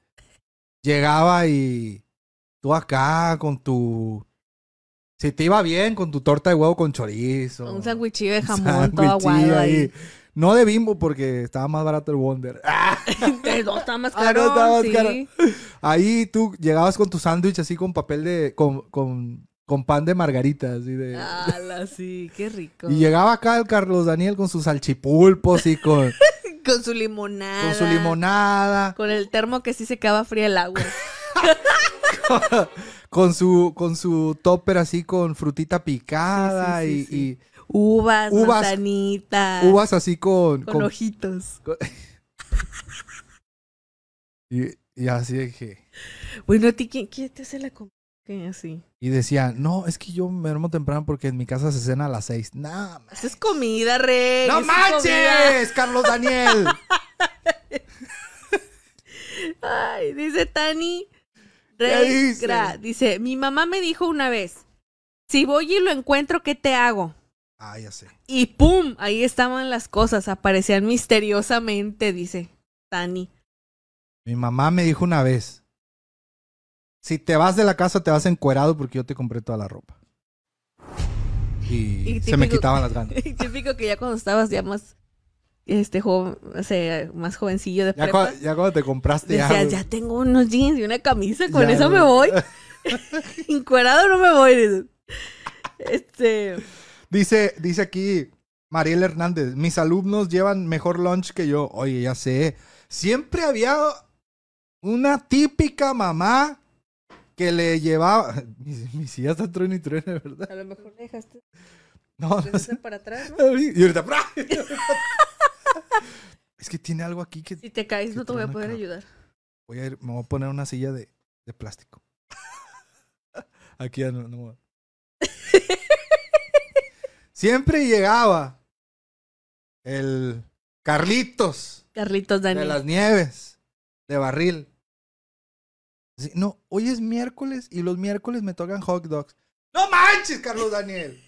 Llegaba y tú acá con tu... Si te iba bien, con tu torta de huevo con chorizo. Un sándwichillo de jamón todo aguado ahí. No de bimbo porque estaba más barato el Wonder. ¡Ah! Ah, no, está más sí. caro. Ahí tú llegabas con tu sándwich así con papel de... Con, con, con pan de margarita, así de... Ala, sí, qué rico. Y llegaba acá el Carlos Daniel con sus salchipulpos y con, Con su limonada. con su limonada. Con el termo que sí se acaba fría el agua. con su con su topper así con frutita picada Sí, sí, y, sí. Uvas, Uvas. manzanitas. uvas así con, Con con- ojitos. y, y así que Bueno, ¿a ti quién, quién te hace la comida? ¿Qué así? y decía no es que yo me duermo temprano porque en mi casa se cena a las seis ma- Eso es comida, Rey. no comida. manches Carlos Daniel Ay, dice Tani. ¿Qué Rey dice? Gra, dice, mi mamá me dijo una vez, si voy y lo encuentro, ¿qué te hago? Ah ya sé Y ¡pum! Ahí estaban las cosas, aparecían misteriosamente, dice Tani. mi mamá me dijo una vez si te vas de la casa te vas encuerado porque yo te compré toda la ropa y, Y se me quitaban las ganas Y Típico que ya cuando estabas ya más, este, joven, o sea, más jovencillo de ya, prepa, ya cuando te compraste ya, ya tengo unos jeans y una camisa, con Ya, eso me voy. Encuerado no me voy. Este, Dice, dice aquí Mariel Hernández, mis alumnos llevan mejor lunch que yo. Oye, ya sé. Siempre había una típica mamá que le llevaba. Mi, mi silla está truene y truene, ¿verdad? a lo mejor le dejaste No, para atrás, ¿no? Y ahorita. Es que tiene algo aquí que. Si te caes no te voy a poder ayudar. Voy a ir, me voy a poner una silla de, de plástico. Aquí ya no, no voy. Siempre llegaba el, Carlitos. Carlitos De Daniel. las nieves. De barril. No, hoy es miércoles y los miércoles me tocan hot dogs. ¡No manches, Carlos Daniel!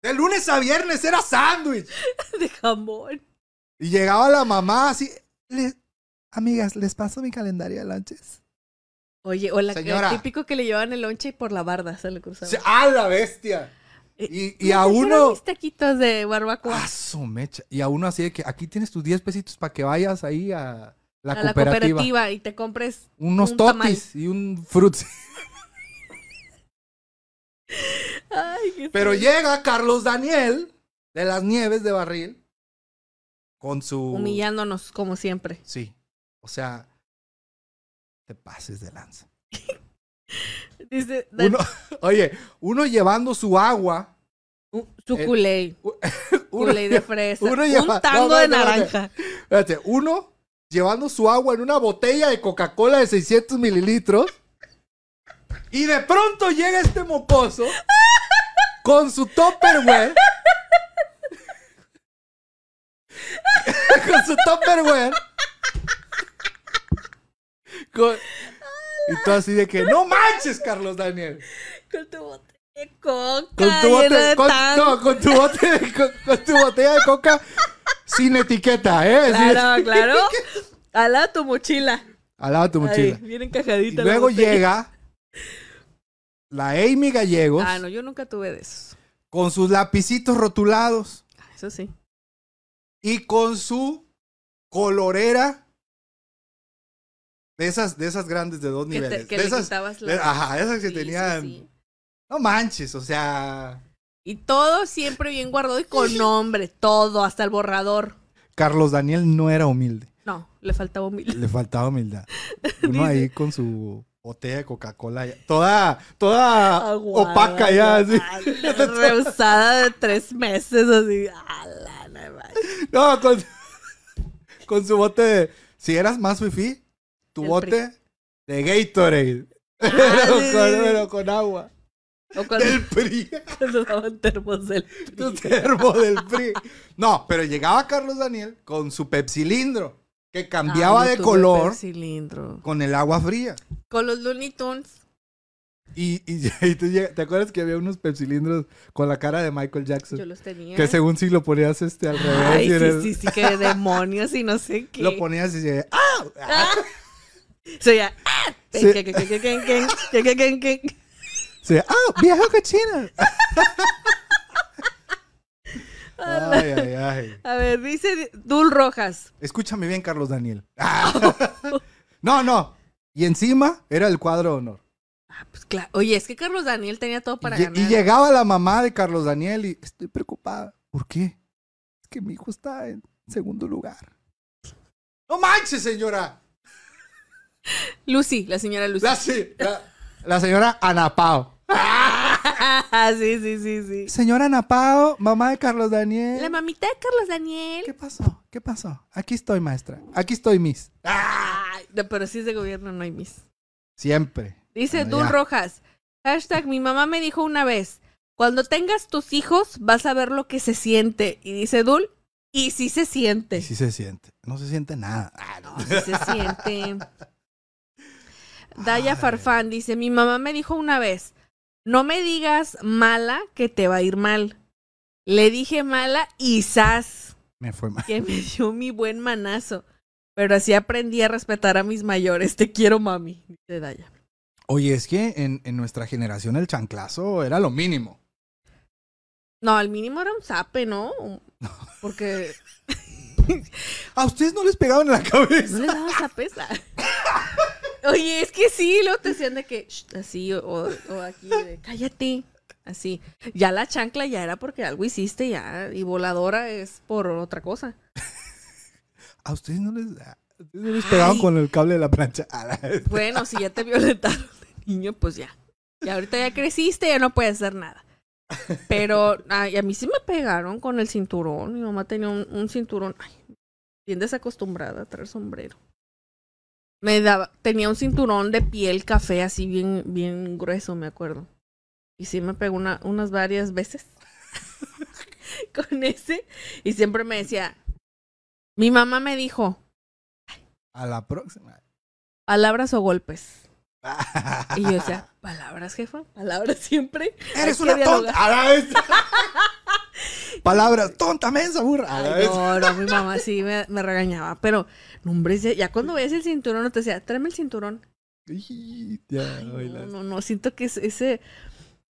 De lunes a viernes era sándwich. de jamón. Y llegaba la mamá así. "Les- amigas, les paso mi calendario de lunches. Oye, o la, el típico que le llevaban el lonche y por la barda se le cruzaba. ¡Ah, la bestia! Eh, Y, a uno. mis taquitos de barbacoa. ¡Ah, su mecha! Y a uno así de que aquí tienes tus 10 pesitos para que vayas ahí a la, a la cooperativa. cooperativa y te compres. Unos un totis y un qué Pero llega Carlos Daniel de las Nieves de Barril con su. Humillándonos como siempre. Sí. O sea, te pases de lanza. Dice, Uno, oye, uno llevando su agua. su eh. Uno, Kool-Aid de fresa. uno un tango no, no, de naranja. espérate, uno llevando su agua en una botella de Coca-Cola de 600 mililitros. Y de pronto llega este mocoso con su Tupperware. con su Tupperware. Con- y tú así de que, no manches, Carlos Daniel. Con tu bote de coca. Con tu, bote, de con, tan- no, con tu bote de- con- con tu botella de coca sin etiqueta, ¿eh? Sin- Claro, claro. Ala tu mochila. Al lado de tu mochila. Bien Y encajadita. la luego llega la Amy Gallegos Ah, no, yo nunca tuve de esos. con sus lapicitos rotulados Ah, Eso sí. y con su colorera de esas, de esas grandes de dos Que, te- niveles. que de le esas, quitabas de- ajá, esas que Sí, tenían. sí. No manches, o sea, Y todo siempre bien guardado y con nombre. Todo, hasta el borrador. Carlos Daniel no era humilde. No, le faltaba humildad. Le faltaba humildad. Uno ahí con su botella de Coca-Cola, toda, toda Aguada, opaca ya, así. ala, Rehusada de tres meses, así. no con, con su bote de. Si eras más fifi, tu El bote de Gatorade. Ah, pero, sí, con, con agua. O cuando, Del PRI. termos del Tu PRI. termo del PRI. No, pero llegaba Carlos Daniel con su pepsilindro, que cambiaba Ah, de color cilindro. con el agua fría. Con los Looney Tunes. Y, y, y tú te acuerdas que había unos pepsilindros con la cara de Michael Jackson. Yo los tenía. Que según si lo ponías este al revés. Ay, sí, el- sí, sí, que demonios y no sé qué. Lo ponías y decía, ¡ah! Ah. So ya. ¡Ah! Sí. Sí. ¡Ah! ¡Vieja cochina! Ay, ay, ay. A ver, dice Dul Rojas. Escúchame bien, Carlos Daniel. No, no. Y encima era el cuadro de honor. Ah, pues claro. Oye, es que Carlos Daniel tenía todo para y, ganar. Y llegaba la mamá de Carlos Daniel y estoy preocupada. ¿Por qué? Es que mi hijo está en segundo lugar. ¡No manches, señora! Lucy, la señora Lucy. La, sí, la- la señora Ana Pao. sí, sí, sí, sí. Señora Ana Pao, mamá de Carlos Daniel. La mamita de Carlos Daniel. ¿Qué pasó? ¿Qué pasó? Aquí estoy, maestra. Aquí estoy, Miss. Ay, no, pero si es de gobierno, no hay mis. Siempre. Dice ya. Rojas. Hashtag, mi mamá me dijo una vez, cuando tengas tus hijos vas a ver lo que se siente. Y dice Dul, y sí se siente. Y sí se siente. No se siente nada. Ah, no. No, sí se siente. Daya Ay. Farfán dice, mi mamá me dijo una vez, no me digas mala que te va a ir mal. Le dije mala y sas, Me fue mal. que me dio mi buen manazo. Pero así aprendí a respetar a mis mayores. Te quiero, mami. Dice Daya. Oye, es que en, en nuestra generación el chanclazo era lo mínimo. No, al mínimo era un zape, ¿no? Porque ¿A ustedes no les pegaban en la no cabeza? les daban zapes. Oye, es que sí, luego te decían de que "Shh", así, o, o aquí, de cállate. Así. Ya la chancla ya era porque algo hiciste ya. Y voladora es por otra cosa. ¿A ustedes no les, no les pegaban con el cable de la plancha? Bueno, si ya te violentaron de niño, pues ya. Y ahorita ya creciste, ya no puedes hacer nada. Pero ay, a mí sí me pegaron con el cinturón. Mi mamá tenía un, un cinturón. Ay, bien desacostumbrada a traer sombrero. Me daba, tenía un cinturón de piel café así bien, bien grueso, me acuerdo. Y sí me pegó una, unas varias veces con ese. Y siempre me decía, Mi mamá me dijo, A la próxima. palabras o golpes. Y yo decía, palabras, jefa, palabras siempre. Eres una tonta. Palabras, tonta, mensa, burra. A Ay, vez. no, no, mi mamá sí me, me regañaba. Pero, no, hombre, ya cuando veías el cinturón, no te decía, tráeme el cinturón. Ya, Ay, no, no, no, siento que es ese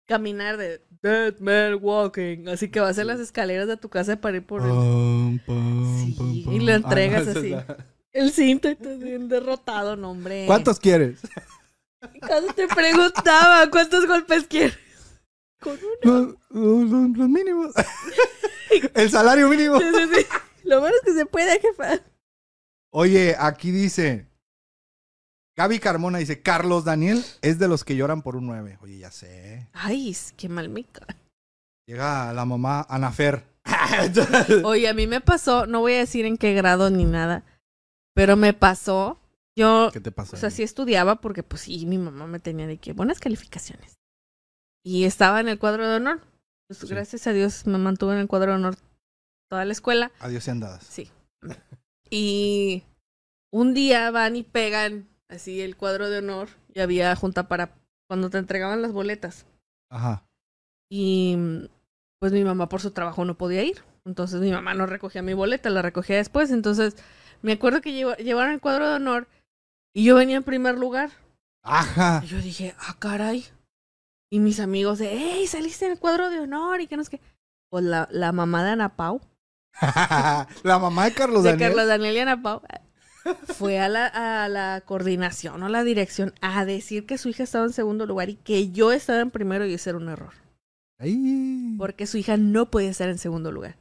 caminar de dead man walking, así que vas en las escaleras de tu casa para ir por el, pam, Sí, pam, y lo entregas esa es así. la- el cinto y te bien derrotado, no, hombre. ¿Cuántos quieres? Cuando te preguntaba cuántos golpes quieres. Con uno. Los, los- los mínimos. El salario mínimo. Sí, sí, sí. Lo menos que se puede, jefa. Oye, aquí dice. Gaby Carmona dice, Carlos Daniel es de los que lloran por un 9. Oye, ya sé. Ay, es- qué mal me cae. Llega la mamá Anafer. Oye, a mí me pasó, no voy a decir en qué grado ni nada, pero me pasó. Yo, ¿Qué te pasó? o sea, sí estudiaba porque, pues sí, mi mamá me tenía de que buenas calificaciones. Y estaba en el cuadro de honor. Pues Sí. gracias a Dios me mantuve en el cuadro de honor toda la escuela. Adiós y andadas. Sí. Y un día van y pegan así el cuadro de honor y había junta para cuando te entregaban las boletas. Ajá. Y pues mi mamá por su trabajo no podía ir. Entonces mi mamá no recogía mi boleta, la recogía después. Entonces me acuerdo que lleva- llevaron el cuadro de honor y yo venía en primer lugar. Ajá. Y yo dije, ah, caray. Y mis amigos de, hey, saliste en el cuadro de honor y que no sé qué. Pues la, la mamá de Ana Pau, la mamá de Carlos de Daniel. Carlos Daniel y Ana Pau, fue a la, a la coordinación o la dirección a decir que su hija estaba en segundo lugar y que yo estaba en primero y ese era un error. Ay. Porque su hija no podía estar en segundo lugar.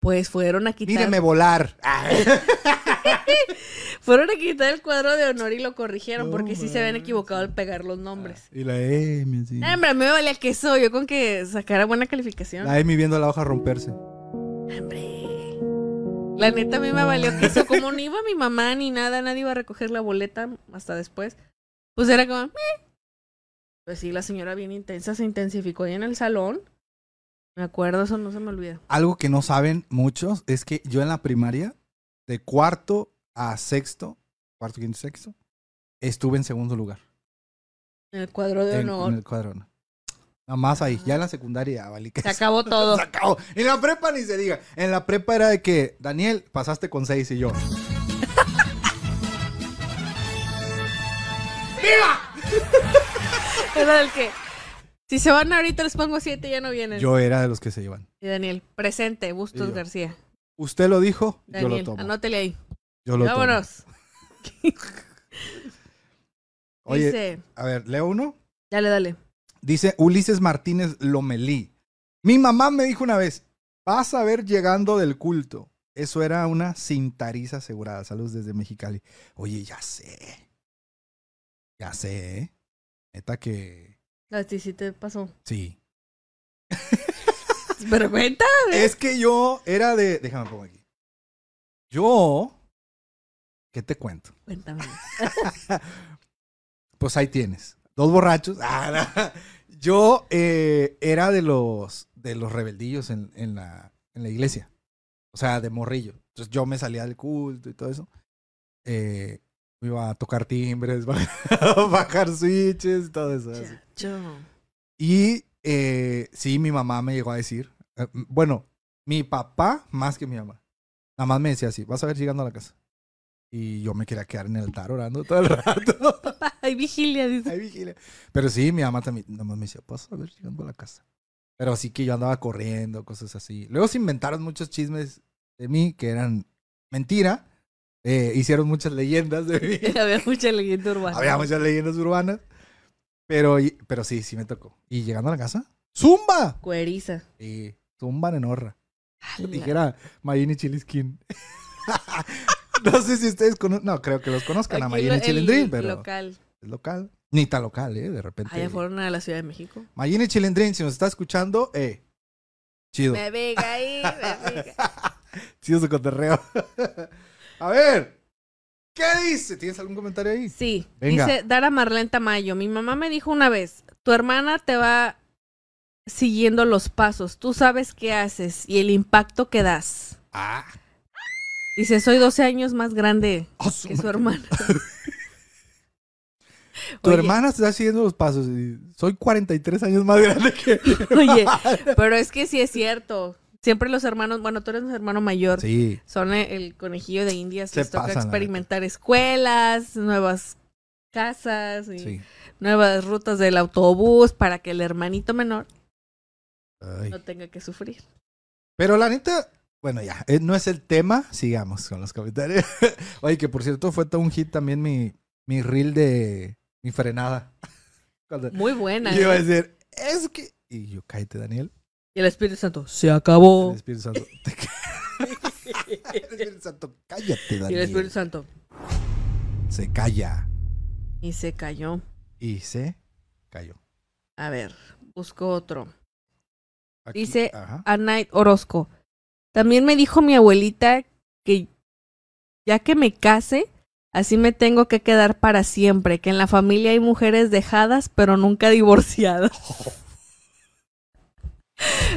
Pues fueron a quitar, Míreme volar. fueron a quitar el cuadro de honor y lo corrigieron No porque sí se habían equivocado al pegar los nombres. Y la Emi, sí. Eh, Hombre, me valía que soy yo con que sacara buena calificación. La Emi viendo la hoja romperse. Hombre. La neta a mí me valió que eso. Como no iba mi mamá ni nada, nadie iba a recoger la boleta hasta después. Pues era como... "Meh". Pues sí, la señora bien intensa se intensificó ahí en el salón. Me acuerdo, eso no se me olvida. Algo que no saben muchos es que yo en la primaria, de cuarto a sexto, cuarto, quinto, sexto, estuve en segundo lugar. En el cuadro de En, honor. en el cuadro. ¿no? Nada más ahí. Ya en la secundaria, valí que Se acabó todo. Se acabó. En la prepa ni se diga. En la prepa era de que, Daniel, pasaste con seis y yo. Era el que... Si se van ahorita les pongo siete, ya no vienen. Yo era de los que se iban. Y Daniel, presente, Y Bustos. García. Usted lo dijo, yo Daniel, lo tomo. anótele ahí. Yo lo tomo. Vámonos. Oye, Dice, a ver, leo uno. dale, dale. Dice Ulises Martínez Lomelí. Mi mamá me dijo una vez, vas a ver llegando del culto. Eso era una cintariza asegurada. Saludos desde Mexicali. Oye, ya sé. Ya sé, ¿eh? Neta que... A ti sí te pasó. Sí. Pero cuenta. Es que yo era de... Déjame pongo aquí. Yo... ¿Qué te cuento? Cuéntame. Pues ahí tienes. Dos borrachos. Ah, no. Yo eh, era de los de los rebeldillos en, en la, en la iglesia. O sea, de morrillo. Entonces yo me salía del culto y todo eso. Eh, iba a tocar timbres, bajar switches, todo eso. así. Y eh, sí, mi mamá me llegó a decir. eh, bueno, mi papá más que mi mamá. Nada más me decía así, vas a ver llegando a la casa. Y yo me quería quedar en el altar orando todo el rato. Hay vigilia, dice. Ay, vigilia. Pero sí, mi mamá también, nada más me decía, vas a ver llegando a la casa. Pero sí que yo andaba corriendo, cosas así. Luego se inventaron muchos chismes de mí que eran mentira. Eh, hicieron muchas leyendas de mí. Había mucha leyenda urbana. Había muchas leyendas urbanas. Pero, pero sí, sí me tocó. Y llegando a la casa, ¡Zumba! Cueriza. Y zumban en horra. Dijera Mayini Chiliskin. no sé si ustedes conocen. No, creo que los conozcan a Aquí Mayini lo- el Chilindrín, pero local. es local. Ni tan local, ¿eh? De repente. Allá fueron a la Ciudad de México. Mayini Chilindrín, si nos está escuchando, eh. Chido. Me venga ahí, me. Chido su cotorreo. a ver. ¿Qué dice? ¿Tienes algún comentario ahí? Sí, Venga. dice Dara Marlene Tamayo. Mi mamá me dijo una vez, tu hermana te va siguiendo los pasos, tú sabes qué haces y el impacto que das. Ah. Dice, soy 12 años más grande ¡Ah, su que su hermana. Tu Oye, hermana está siguiendo los pasos. y soy 43 años más grande que Oye, pero es que sí es cierto. Siempre los hermanos, bueno, tú eres un hermano mayor, Sí, son el, el conejillo de indias. Se les toca pasan, experimentar escuelas, nuevas casas y sí. nuevas rutas del autobús para que el hermanito menor Ay. no tenga que sufrir. Pero la neta, bueno, ya, eh, no es el tema. Sigamos con los comentarios. Oye, que por cierto fue todo un hit también mi, mi reel de mi frenada. Cuando Muy buena. yo iba a ¿eh? decir, es que. Y yo, cállate, Daniel. Y el Espíritu Santo, se acabó. El Espíritu Santo. El Espíritu Santo, cállate, Y el Daniel. Espíritu Santo. Se calla. Y se cayó. Y se cayó. A ver, busco otro. Aquí- Dice- Ajá. A Night Orozco. También me dijo mi abuelita que ya que me case, así me tengo que quedar para siempre, que en la familia hay mujeres dejadas, pero nunca divorciadas.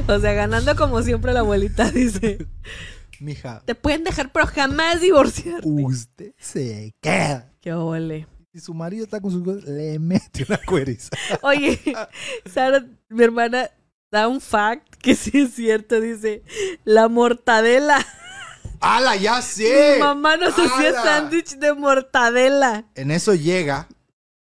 O sea, ganando como siempre la abuelita dice, Mija, te pueden dejar, pero jamás divorciar. usted se queda. Qué ole. Si su marido está con sus cosas, le mete una cueriza. Oye, Sara, mi hermana, da un fact que sí es cierto, dice, la mortadela. ¡Hala, ya sé! Mi mamá nos hacía sándwich de mortadela. En eso llega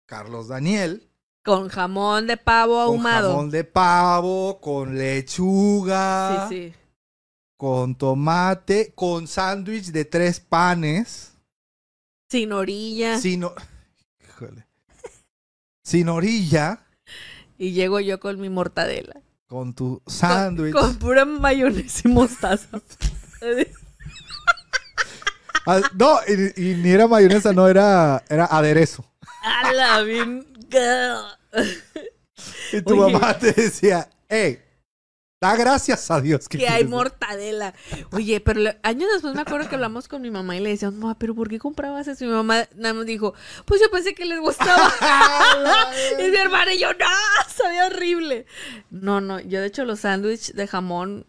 Carlos Daniel Con jamón de pavo con ahumado. jamón de pavo, con lechuga, Sí, sí. con tomate, con sándwich de tres panes, Sin orilla. sin, o- Híjole. sin orilla, Y llego yo con mi mortadela. con tu Con, sándwich. con pura mayonesa y mostaza. Ah, no, y, y ni era mayonesa, no, era, era aderezo. ¡Hala, bien! Y tu Oye. mamá te decía, hey, da gracias a Dios que, que hay mortadela. Oye, pero le- años después me acuerdo que hablamos con mi mamá y le decíamos, mamá, ¿pero por qué comprabas eso? Y mi mamá nada más dijo, pues yo pensé que les gustaba. y mi hermana y yo, no, sabía horrible. No, no, yo de hecho los sándwiches de jamón,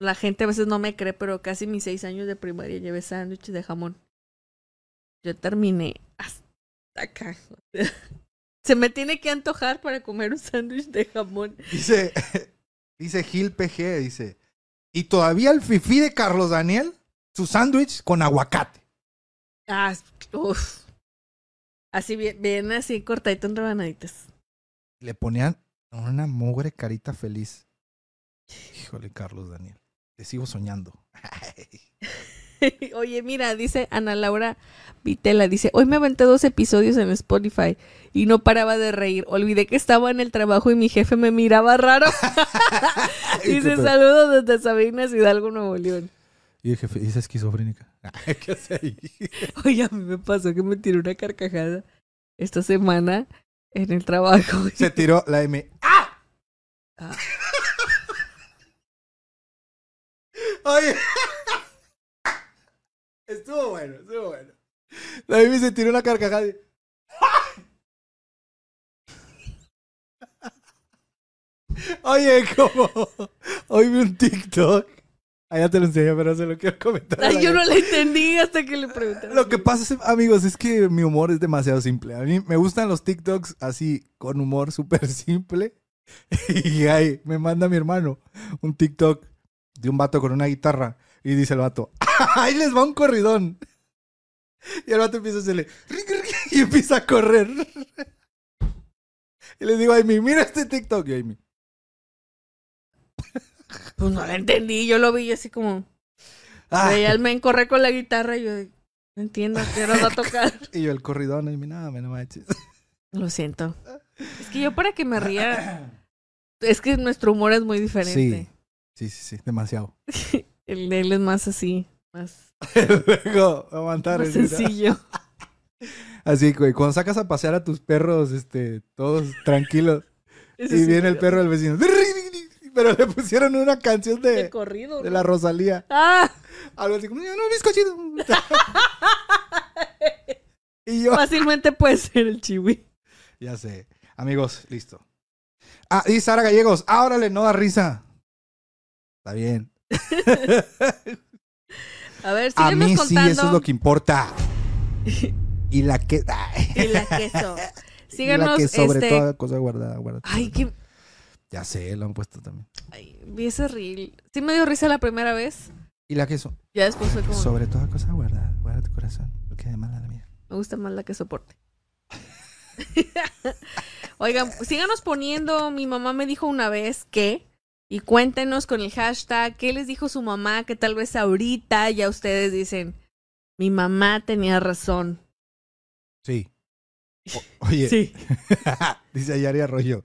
la gente a veces no me cree, pero casi mis seis años de primaria llevé sándwiches de jamón. Yo terminé hasta acá. Se me tiene que antojar para comer un sándwich de jamón. Dice, dice Gil PG, dice, y todavía el fifí de Carlos Daniel, su sándwich con aguacate. Ah, uff. Así bien, bien así cortadito en rebanaditas. Le ponían una mugre carita feliz. Híjole, Carlos Daniel, te sigo soñando. Oye, mira, dice Ana Laura Vitela, dice, hoy me aventé dos episodios en Spotify y no paraba de reír. Olvidé que estaba en el trabajo y mi jefe me miraba raro. dice, saludos desde Sabinas Hidalgo, Nuevo León. Y el jefe dice esquizofrénica. ¿Qué hace ahí? Oye, a mí me pasó que me tiré una carcajada esta semana en el trabajo. Se tiró la M. ¡Ah! Ah. Oye. Estuvo bueno, estuvo bueno. La M se tiró una carcajada. y- Oye, como hoy vi un TikTok. Allá te lo enseñé, pero se lo quiero comentar. Ay, yo no la entendí hasta que le pregunté. Lo que pasa, amigos, es que mi humor es demasiado simple. A mí me gustan los TikToks así, con humor súper simple. Y ahí me manda mi hermano un TikTok de un vato con una guitarra. Y dice el vato, ahí les va un corridón. Y el vato empieza a hacerle, y empieza a correr. Y le digo a Amy, mira este TikTok. Y Amy, Pues no la entendí, yo lo vi así como... "Ah". Veía al men correr con la guitarra y yo no entiendo qué hora va a tocar. Y yo el corridón, y Amy, no, me no manches. Lo siento. Es que yo para que me ría, es que nuestro humor es muy Sí, diferente. sí, sí, sí, demasiado. El de él es más así, más, Luego, aguantar. más el- sencillo. Así, güey, cuando sacas a pasear a tus perros, este, todos tranquilos, y sí viene el perro del vecino, pero le pusieron una canción de de, corrido. de ¿no? la Rosalía, Ah, algo así como, no, bizcochito. y yo, fácilmente puede ser el chiwi. ya sé, amigos, listo. Ah, y Sara Gallegos, órale, no da risa. Está bien. A ver, A síguenos mí contando. sí, eso es lo que importa. Y la que. Y la queso. y Síganos, la que sobre este... toda cosa guardada, guardada. Ay, qué... Ya sé, lo han puesto también. Ay, vi ese reel. Sí me dio risa la primera vez. Y la que so- Ya después fue como... sobre toda cosa guardada, guarda tu corazón. Porque además la mía. Me gusta más la que soporte. Oigan, síganos poniendo. Mi mamá me dijo una vez que. Y cuéntenos con el hashtag qué les dijo su mamá, que tal vez ahorita ya ustedes dicen, mi mamá tenía razón. Sí. O- oye, Sí. dice Ayari Arroyo.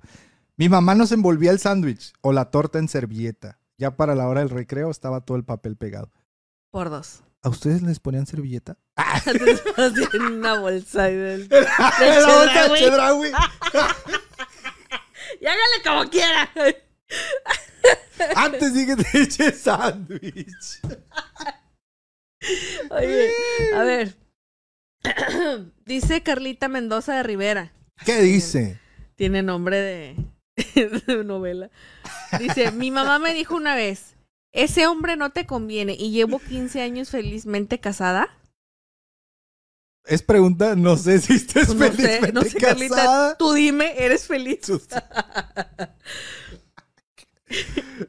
Mi mamá nos envolvía el sándwich o la torta en servilleta. Ya para la hora del recreo estaba todo el papel pegado. Por dos. ¿A ustedes les ponían servilleta? Así en una bolsa. y del- La bolsa de Chedraui. Chedraui. Y hágale como quiera. Antes dije que te eché sándwich. Oye, a ver. Dice Carlita Mendoza de Rivera. ¿Qué dice? Tiene nombre de novela. Dice, mi mamá me dijo una vez, ese hombre no te conviene y llevo 15 años felizmente casada. Es pregunta, no sé si Pues no sé, felizmente no sé, Carlita, casada. tú dime, ¿eres feliz?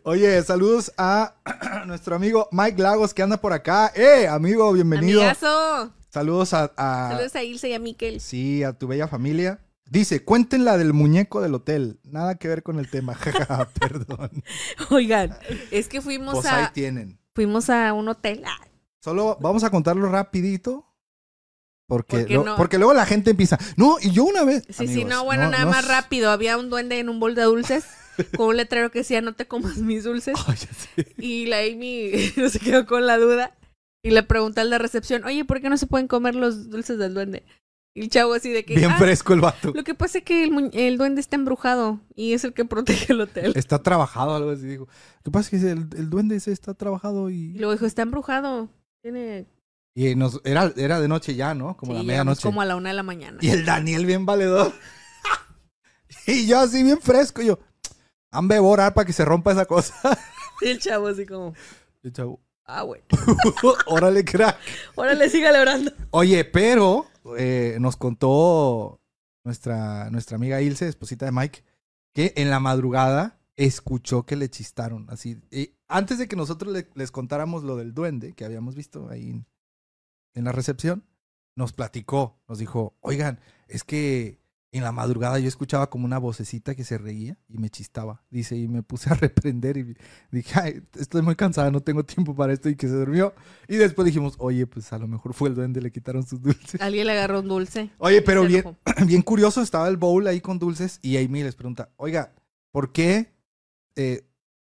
Oye, saludos a nuestro amigo Mike Lagos que anda por acá. ¡Eh, amigo, bienvenido! Amigazo. Saludos a, a- Saludos a Ilse y a Miquel. sí, a tu bella familia. Dice, cuéntenla del muñeco del hotel. Nada que ver con el tema. Perdón. Oigan, es que fuimos Pues ahí a tienen. fuimos a un hotel. Solo vamos a contarlo rapidito. Porque, ¿Por qué lo- no? porque luego la gente empieza. No, y yo una vez. Sí, sí, no, bueno, nada más rápido. Había un duende en un bol de dulces con un letrero que decía no te comas mis dulces. Ay, ya sé. Y la Amy se quedó con la duda y le pregunté al de recepción, oye, ¿por qué no se pueden comer los dulces del duende? El chavo así de que, Bien "Ah, fresco el vato. lo que pasa es que el, el duende está embrujado y es el que protege el hotel. Está trabajado, algo así. Dijo. Lo que pasa es que el, el duende ese está trabajado Y y. luego dijo, está embrujado. Tiene... Y nos, era, era de noche ya, ¿no? Como Sí, la medianoche. como a la una de la mañana. Y el Daniel bien valedor. y yo así bien fresco. Y yo, hambre orar para que se rompa esa cosa. Y el chavo así como, el chavo, ah, bueno. órale, crack. Órale, sígale orando. Oye, pero eh, nos contó nuestra, nuestra amiga Ilse, esposita de Mike, que en la madrugada escuchó que le chistaron. Así, y antes de que nosotros le- les contáramos lo del duende que habíamos visto ahí en, en la recepción, nos platicó, nos dijo, oigan, es que en la madrugada yo escuchaba como una vocecita que se reía y me chistaba. Dice, y me puse a reprender y dije, ay, estoy muy cansada, no tengo tiempo para esto y que se durmió. Y después dijimos, oye, pues a lo mejor fue el duende, le quitaron sus dulces. Alguien le agarró un dulce. Oye, pero bien, bien curioso, estaba el bowl ahí con dulces y Amy les pregunta, oiga, ¿por qué? eh,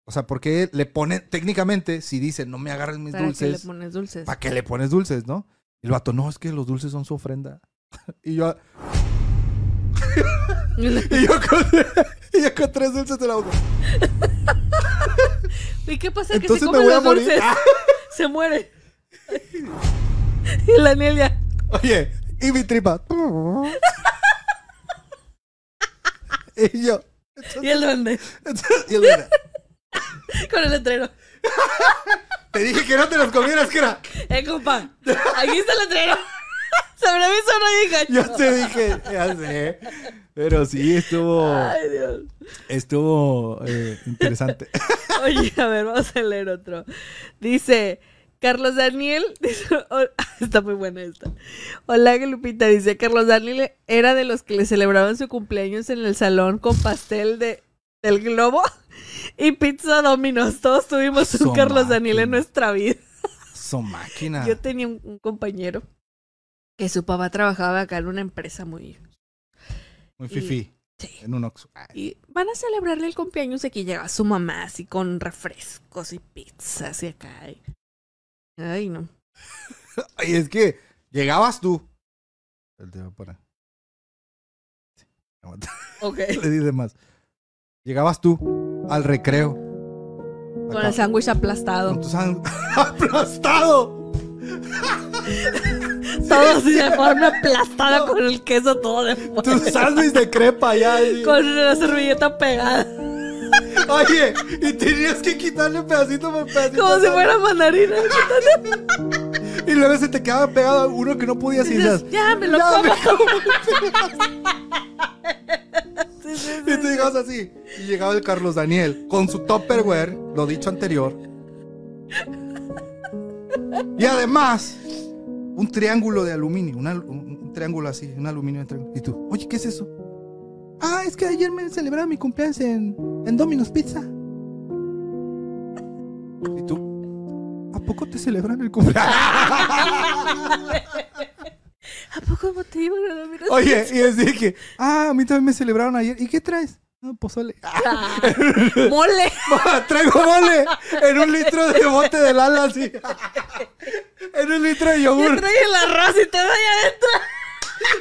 o sea, ¿por qué le ponen, técnicamente, si dicen, no me agarren mis ¿Para qué le dulces, pones dulces? ¿para qué le pones dulces, no? Y el vato, no, es que los dulces son su ofrenda. y yo, y yo, con, y yo con tres dulces de la boca. ¿Y qué pasa? que Entonces se me come voy a morir. dulces. Ah. Se muere. y la Daniel ya. Oye, y mi tripa. y yo, Y el duende. entonces- y el duende, Con el letrero. te dije que no te los comieras, que era. Eh, compa. Aquí está el letrero. Sobreviso no diga. Yo te dije, ya sé. Pero sí, estuvo, Ay, Dios. estuvo eh, interesante. Oye, a ver, vamos a leer otro. Dice, Carlos Daniel, dice, oh, está muy buena esta. Hola, Lupita, dice, Carlos Daniel era de los que le celebraban su cumpleaños en el salón con pastel de, del globo y pizza Domino's. Todos tuvimos un Carlos Daniel en nuestra vida. Son máquinas. Yo tenía un, un compañero que su papá trabajaba acá en una empresa muy... Muy fifi. Sí. En un Oxxo. Y van a celebrarle el cumpleaños aquí llega su mamá así con refrescos y pizzas y acá. y- Ay, no. Ay, es que llegabas tú. El tema para. Sí, aguanta. Ok. Le dice más. Llegabas tú al recreo. Con Acá, el sándwich aplastado. con tu san- ¡Aplastado! Todo así de forma aplastada con el queso todo de Tu fuera. sándwich de crepa ya. así. Con la servilleta pegada. Oye, y tenías que quitarle pedacito por pedacito. Como si fuera mandarina. Y luego se te quedaba pegado uno que no podías y Dices, ya me lo "Ya como. me Sí, sí, Y tú llegabas así. Y llegaba el Carlos Daniel con su Tupperware, lo dicho anterior. Y además, un triángulo de aluminio. una- un, un triángulo así, un aluminio de triángulo. Y tú, oye, ¿qué es eso? Ah, es que ayer me celebraron mi cumpleaños en, en Domino's Pizza. Y tú, ¿a poco te celebran el cumpleaños? ¿A poco te iban a dormir? Oye, y les dije, ah, a mí también me celebraron ayer. ¿Y qué traes? No, pozole. ¡Mole! Traigo mole en un litro de bote de lala así. En un litro de Yo yogur. trae el arroz y te doy adentro.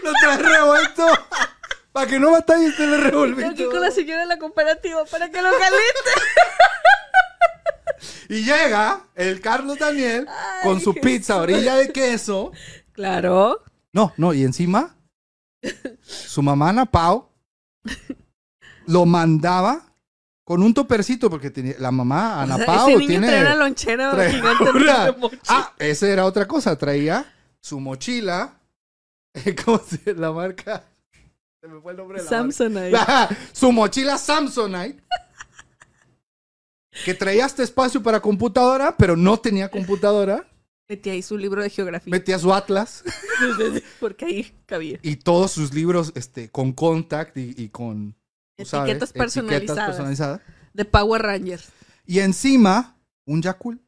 Lo traes revuelto. Para que no batalles, te lo revolví. Aquí con la señora de la cooperativa para que lo caliente. Y llega el Carlos Daniel Ay, con su pizza orilla de queso. Claro. No, no, y encima, su mamá Ana Pau lo mandaba con un topercito, porque tenía, la mamá Ana O sea, Pau ese niño tiene. trae una lonchera trae gigante una-. Ah, esa era otra cosa. Traía su mochila. ¿Cómo se la marca? Se me fue el nombre de la Samsonite. marca. su mochila Samsonite. Que traía este espacio para computadora, pero no tenía computadora. Metí ahí su libro de geografía. Metía su Atlas Porque ahí cabía. y todos sus libros este, con contact y, y con sabes, Etiquetas personalizadas. De Power Rangers. Y encima, un Yakul.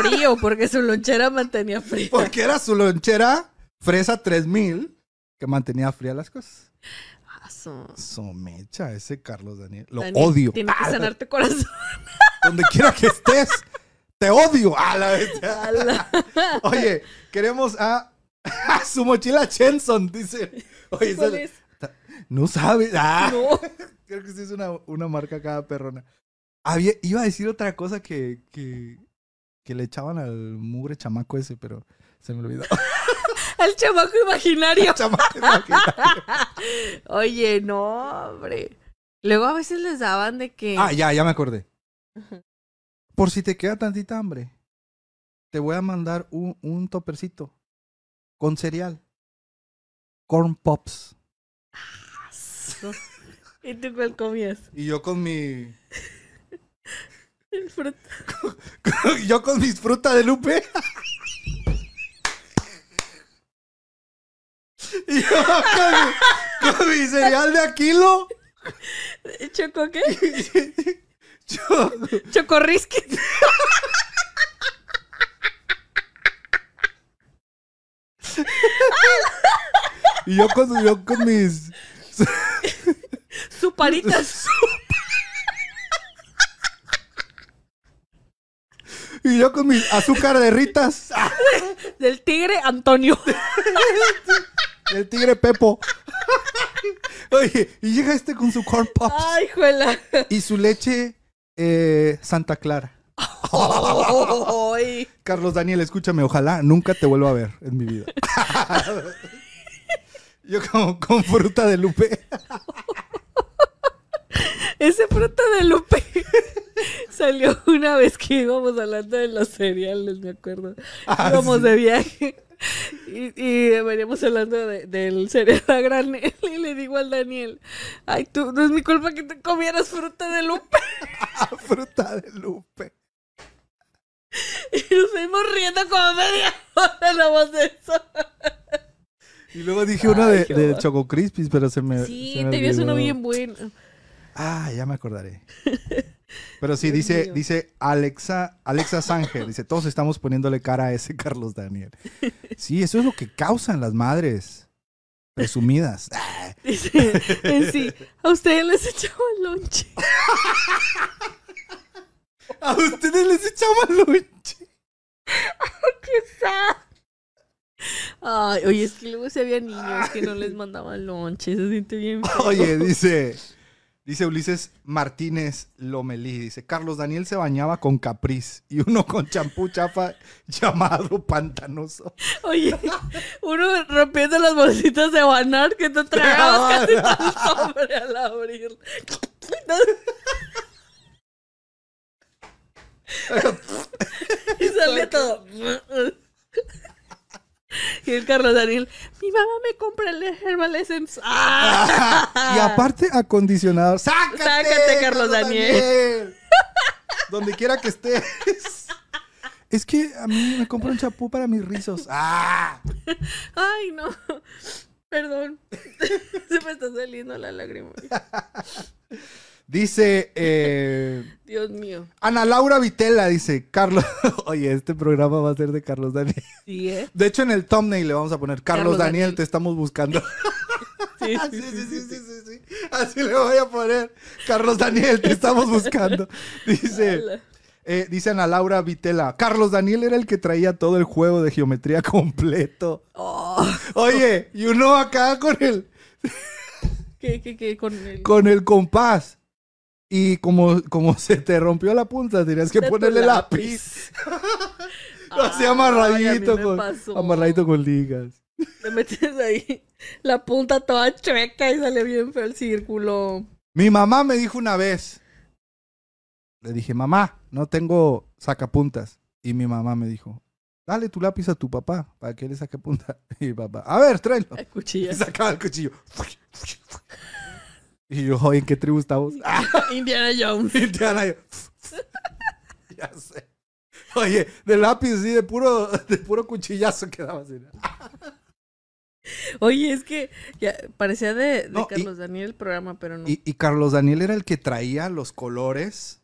Frío, porque su lonchera mantenía frío. Porque era su lonchera Fresa 3000 que mantenía frías las cosas. Ah, Somecha, ese Carlos Daniel. Lo Daniel, odio. Tiene que Ah, sanar tu corazón. Donde quiera que estés, te odio. A la vez. Oye, queremos a, a su mochila Chenson, dice. Oye, ¿Cuál es? No sabes. Ah, No. Creo que sí es una, una marca cada perrona. Había, iba a decir otra cosa que, que, que le echaban al mugre chamaco ese, pero se me olvidó. El chamaco imaginario. Chamaco imaginario. Oye, no, hombre. Luego a veces les daban de que. Ah, ya, ya me acordé. Por si te queda tantita hambre, te voy a mandar un, un topercito con cereal. Corn Pops. ¿Y tú cuál comías? Y yo con mi. El fruto. yo con mis frutas de lupe. y yo con mi, con mi cereal de Aquilo. ¿Choco qué? yo, Chocorrisque. y yo con, yo con mis. Suparitas. Y yo con mis azúcar de ritas. Del tigre Antonio. El tigre Pepo. Oye, y llega este con su corn pops Ay, juela. y su leche eh, Santa Clara. Ay. Carlos Daniel, escúchame, ojalá nunca te vuelva a ver en mi vida. Yo como con fruta de lupe. Ese fruta de Lupe salió una vez que íbamos hablando de los cereales, me acuerdo. Ah, íbamos sí. de viaje y, y veníamos hablando de- del cereal a granel y le digo al Daniel, ay, tú, no es mi culpa que te comieras fruta de Lupe. fruta de lupe. Y nos fuimos riendo como media hora la voz de eso. Y luego dije uno de, qué de. Choco Crispis, pero se me. Sí, se me te ves uno olvidó. bien bueno. Ah, ya me acordaré. Pero sí, Dios dice, mío. dice Alexa, Alexa Sanger, dice, todos estamos poniéndole cara a ese Carlos Daniel. Sí, eso es lo que causan las madres presumidas. Dice, en sí, a ustedes les echaba lonche. A ustedes les echaban lonche. ¡Qué sad! Ay, oye, es que luego se había niños que no les mandaban lonche, se siente bien feo. Oye, dice, dice Ulises Martínez Lomelí, dice, Carlos Daniel se bañaba con capriz y uno con champú chafa llamado pantanoso. Oye, uno rompiendo las bolsitas de banar que te tragabas casi todo sobre al abrir. y sale todo. y el Carlos Daniel, mi mamá me compra el Herbal Essence. ¡Ah! y aparte, acondicionador. ¡Sácate! Sácate, Carlos Daniel! Donde quiera que estés. Es que a mí me compro un chapú para mis rizos. ¡Ah! Ay, no. Perdón. Se me está saliendo la lágrima. Dice eh, Dios mío. Ana Laura Vitela, dice Carlos. Oye, este programa va a ser de Carlos Daniel. Sí, ¿eh? De hecho, en el thumbnail le vamos a poner Carlos, Carlos Daniel, Daniel. te estamos buscando. Sí, sí, sí, sí, sí, sí, sí. Así le voy a poner. Carlos Daniel, te estamos buscando. Dice, eh, dice Ana Laura Vitela. Carlos Daniel era el que traía todo el juego de geometría completo. Oh, Oye, y uno acá con el, ¿Qué, qué, qué? Con el... con el compás. Y como, como se te rompió la punta, tenías que de ponerle lápiz. Así Ay, a amarradito me con, amarradito con ligas. Le metes ahí la punta toda chueca y sale bien feo el círculo. Mi mamá me dijo una vez. Le dije, mamá, no tengo sacapuntas. Y mi mamá me dijo, dale tu lápiz a tu papá para que le saque punta. Y papá, a ver, tráelo. Y sacaba el cuchillo. Y yo, ¿en qué tribu estamos? Indiana Jones. Indiana, yo, ya sé. Oye, de lápiz, sí, de puro, de puro cuchillazo quedaba así. Oye, es que ya parecía de, de No, y- Carlos Daniel el programa, pero no. Y, y Carlos Daniel era el que traía los colores.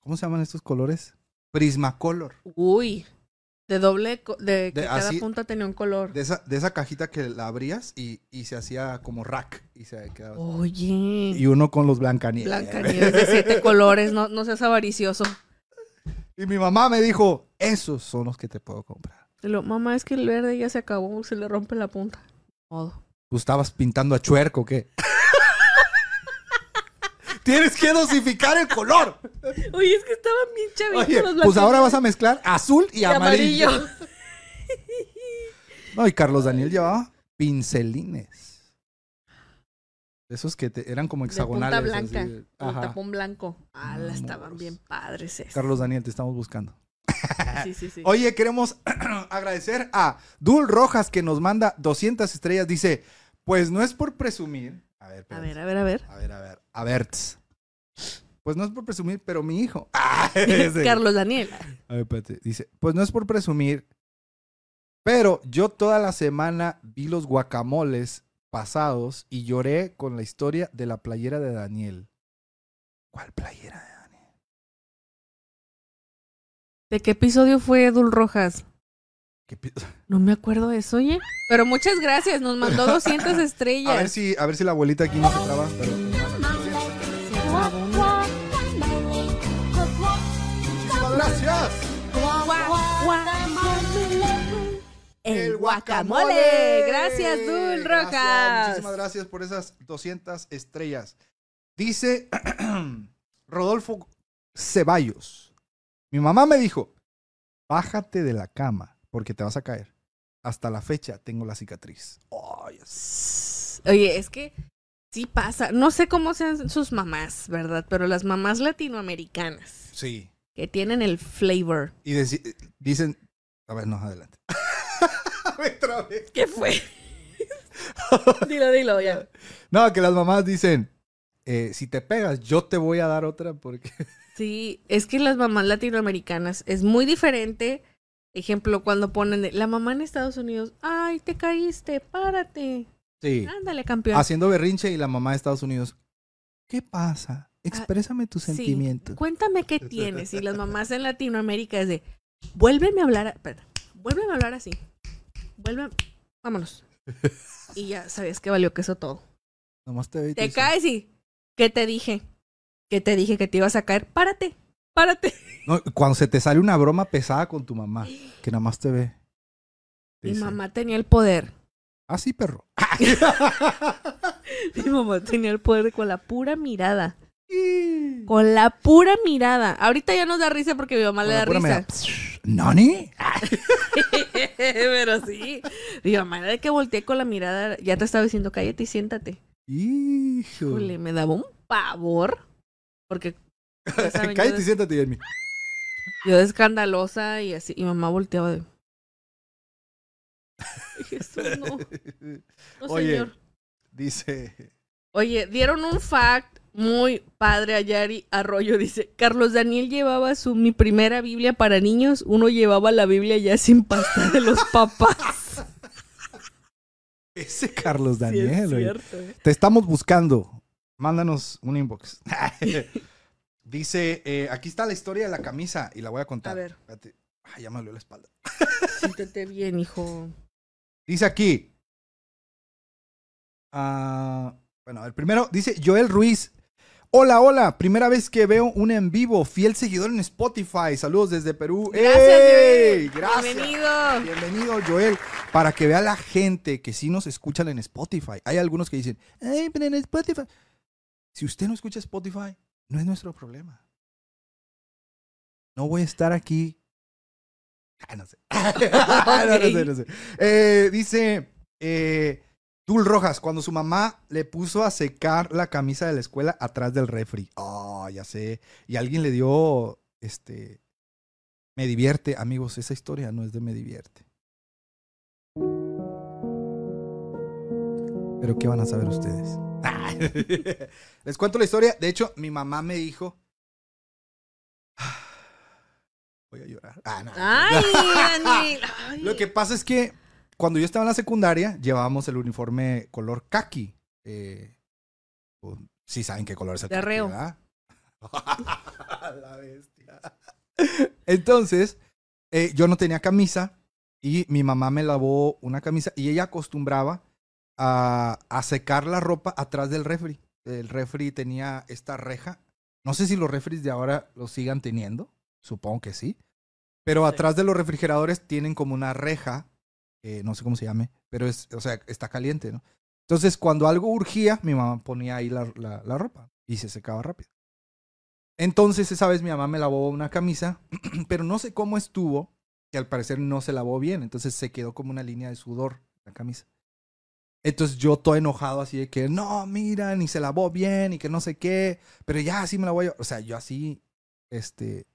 ¿Cómo se llaman estos colores? Prismacolor. Uy. De doble, de que De- cada así- punta tenía un color. De esa, de esa cajita que la abrías y, y se hacía como rack. Y se quedaba. Oye. Y uno con los Blancanieves. Blancanieves de siete colores, no, no seas avaricioso. Y mi mamá me dijo, esos son los que te puedo comprar. Lo, mamá, es que el verde ya se acabó, se le rompe la punta. Modo. ¿Tú estabas pintando a chuerco o qué? Tienes que dosificar el color. Oye, es que estaban bien chavitos Oye, los pues ahora vas a mezclar azul y, Y amarillo. amarillo. No, y Carlos Daniel llevaba pincelines. Esos que te- eran como De punta hexagonales. blanca. así. Con Ajá. tapón blanco. Ah, estaban moros. bien padres esos. Carlos Daniel, te estamos buscando. Sí, sí, sí. Oye, queremos agradecer a Dul Rojas que nos manda 200 estrellas. Dice, pues no es por presumir. A ver, A ver, a ver, a ver. a ver, a ver. A ver. tss. Pues no es por presumir, pero mi hijo. Ah. Carlos Daniel. A ver, espérate. Dice, pues no es por presumir, pero yo toda la semana vi los guacamoles pasados y lloré con la historia de la playera de Daniel. ¿Cuál playera de Daniel? ¿De qué episodio fue Dul Rojas? ¿Qué pi- No me acuerdo de eso, oye. Pero muchas gracias, nos mandó 200 estrellas. A ver si, a ver si la abuelita aquí no se traba. pero- gracias. El guacamole. Gracias, Dul Gracias, Rojas. Muchísimas gracias por esas 200 estrellas. Dice Rodolfo Ceballos. Mi mamá me dijo, bájate de la cama porque te vas a caer. Hasta la fecha tengo la cicatriz. Así. Oye, es que sí pasa. No sé cómo sean sus mamás, ¿verdad? Pero las mamás latinoamericanas Sí. que tienen el flavor. Y deci- dicen, a ver, no, adelante. Otra vez. ¿Qué fue? dilo, dilo, ya. No, que las mamás dicen, eh, si te pegas, yo te voy a dar otra porque... Sí, es que las mamás latinoamericanas es muy diferente. Ejemplo, cuando ponen de, la mamá en Estados Unidos, ay, te caíste, párate. Sí. Ándale, campeón. Haciendo berrinche y la mamá de Estados Unidos, ¿qué pasa? Exprésame tus Sí, sentimientos. Cuéntame qué tienes. Y las mamás en Latinoamérica es de, vuélveme a hablar, espera, vuélveme a hablar así. Vuelve, vámonos. Y ya sabías que valió queso todo. Nomás te te dice, caes y, ¿qué te dije? ¿Qué te dije que te ibas a caer? Párate, párate. No, cuando se te sale una broma pesada con tu mamá, que nada más te ve. Mi dice, mamá tenía el poder. Ah, sí, perro. Mi mamá tenía el poder con la pura mirada. Con la pura mirada. Ahorita ya nos da risa porque mi mamá Con le da risa. mirada. ¿Nani? Pero sí. Mi mamá era de que volteé con la mirada. Ya te estaba diciendo, cállate y siéntate. Híjole, me daba un pavor. Porque. Ya saben, Cállate y siéntate, Jeremy. Yo de escandalosa y así. Y mamá volteaba de. Jesús, no. No, Oye. señor. Dice. Oye, dieron un fact muy padre a Yari Arroyo. Dice, Carlos Daniel llevaba su mi primera Biblia para niños. Uno llevaba la Biblia ya sin pasta de los papás. Ese Carlos Sí, es Daniel. oye. cierto, eh. Te estamos buscando. Mándanos un inbox. Dice, eh, aquí está la historia de la camisa y la voy a contar. A ver. Espérate. Ay, ya me dolió la espalda. Siéntete bien, hijo. Dice aquí. ah, bueno, el primero dice Joel Ruiz. Hola, hola. Primera vez que veo un en vivo. Fiel seguidor en Spotify. Saludos desde Perú. Gracias, ¡Ey! Joel. Gracias. Bienvenido. Bienvenido, Joel. Para que vea la gente que sí nos escuchan en Spotify. Hay algunos que dicen, ay, pero en Spotify. Si usted no escucha Spotify, no es nuestro problema. No voy a estar aquí. Ah, no sé. no, no sé, no sé. Eh, dice eh, Dul Rojas, cuando su mamá le puso a secar la camisa de la escuela atrás del refri. Oh, ya sé. Y alguien le dio, este, me divierte. Amigos, esa historia no es de me divierte. Pero ¿qué van a saber ustedes? Les cuento la historia. De hecho, mi mamá me dijo... Voy a llorar. Ah, no. Ay. Lo que pasa es que cuando yo estaba en la secundaria, llevábamos el uniforme color kaki. Eh, o- sí saben qué color es el. ¿verdad? la bestia. Entonces, eh, yo no tenía camisa y mi mamá me lavó una camisa y ella acostumbraba a, a secar la ropa atrás del refri. El refri tenía esta reja. No sé si los refris de ahora lo sigan teniendo. Supongo que sí. Pero Sí. atrás de los refrigeradores tienen como una reja. eh, no sé cómo se llame. Pero es, o sea, está caliente, ¿no? Entonces, cuando algo urgía, mi mamá ponía ahí la, la- la ropa y se secaba rápido. Entonces, esa vez mi mamá me lavó una camisa, pero no sé cómo estuvo, que al parecer no se lavó bien. Entonces se quedó como una línea de sudor la camisa. Entonces yo todo enojado así de que, no, mira, ni se lavó bien y que no sé qué, pero ya así me la voy a... O sea, yo así, este,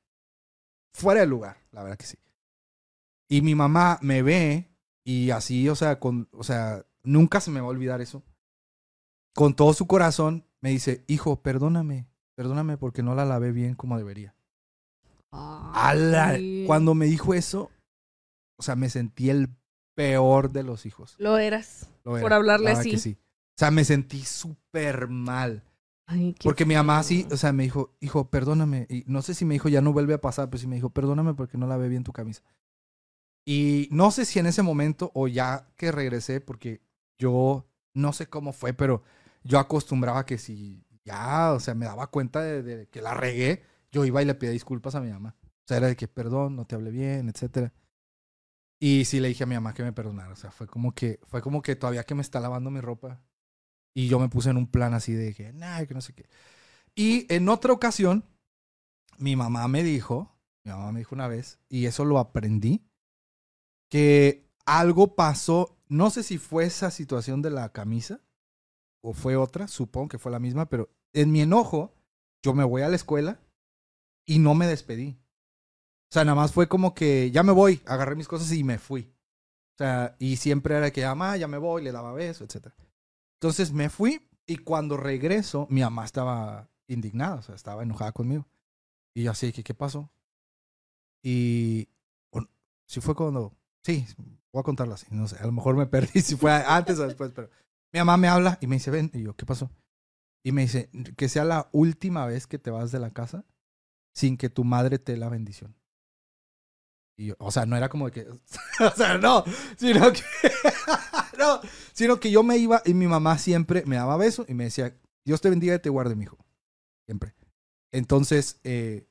fuera de lugar, la verdad que sí. Y mi mamá me ve y así, o sea, con, o sea, nunca se me va a olvidar eso. Con todo su corazón me dice, hijo, perdóname, perdóname porque no la lavé bien como debería. ¡Ala! Ay. Cuando me dijo eso, o sea, me sentí el peor de los hijos. Lo eras. Lo Por era, hablarle la verdad así. que sí. O sea, me sentí súper mal. Ay, Porque mi mamá así, o sea, me dijo, hijo, perdóname. Y no sé si me dijo, ya no vuelve a pasar, pero sí me dijo, perdóname porque no lavé bien tu camisa. Y no sé si en ese momento o ya que regresé, porque yo no sé cómo fue, pero yo acostumbraba que si ya, o sea, me daba cuenta de, de que la regué, yo iba y le pedía disculpas a mi mamá. O sea, era de que perdón, no te hablé bien, etcétera. Y sí le dije a mi mamá que me perdonara. O sea, fue como que, fue como que todavía que me está lavando mi ropa. Y yo me puse en un plan así de que, nah, que no sé qué. Y en otra ocasión, mi mamá me dijo, mi mamá me dijo una vez, y eso lo aprendí, que algo pasó, no sé si fue esa situación de la camisa o fue otra, supongo que fue la misma, pero en mi enojo, yo me voy a la escuela y no me despedí. Sea, nada más fue como que ya me voy, agarré mis cosas y me fui. O sea, y siempre era que, mamá, ya me voy, le daba beso, etc. Entonces me fui y cuando regreso, mi mamá estaba indignada, o sea, estaba enojada conmigo. Y yo así, ¿qué pasó? Y si fue cuando, sí, voy a contarlo así, no sé, a lo mejor me perdí si fue antes o después, pero mi mamá me habla y me dice, ven, y yo, ¿qué pasó? Y me dice, que sea la última vez que te vas de la casa sin que tu madre te dé la bendición. Y yo, o sea, no era como de que, o sea, no, sino que, no, sino que yo me iba y mi mamá siempre me daba beso y me decía, Dios te bendiga y te guarde, mijo. Siempre. Entonces, eh,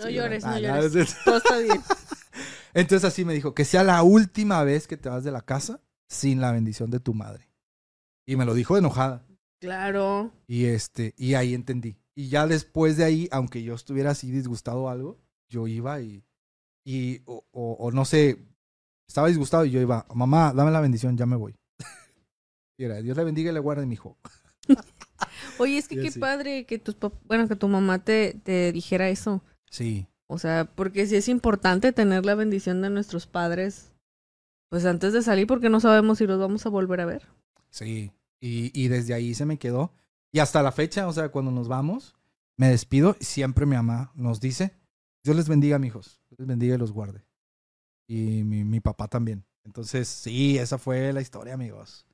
No llores, no. Ah, llores. es- Todo está bien. Entonces así me dijo, que sea la última vez que te vas de la casa sin la bendición de tu madre. Y me lo dijo enojada. Claro. Y este, y ahí entendí. Y ya después de ahí, aunque yo estuviera así disgustado o algo, yo iba y, y o, o- o no sé, estaba disgustado y yo iba, mamá, dame la bendición, ya me voy. y era, Dios le bendiga y le guarde, mi hijo. Oye, es que qué padre que tus bueno, que tu mamá te, te dijera eso. Sí. O sea, porque sí es importante tener la bendición de nuestros padres, pues antes de salir, porque no sabemos si los vamos a volver a ver. Sí, y, y desde ahí se me quedó. Y hasta la fecha, o sea, cuando nos vamos, me despido y siempre mi mamá nos dice, Dios les bendiga, mijos, les bendiga y los guarde. Y mi, mi papá también. Entonces, sí, esa fue la historia, amigos.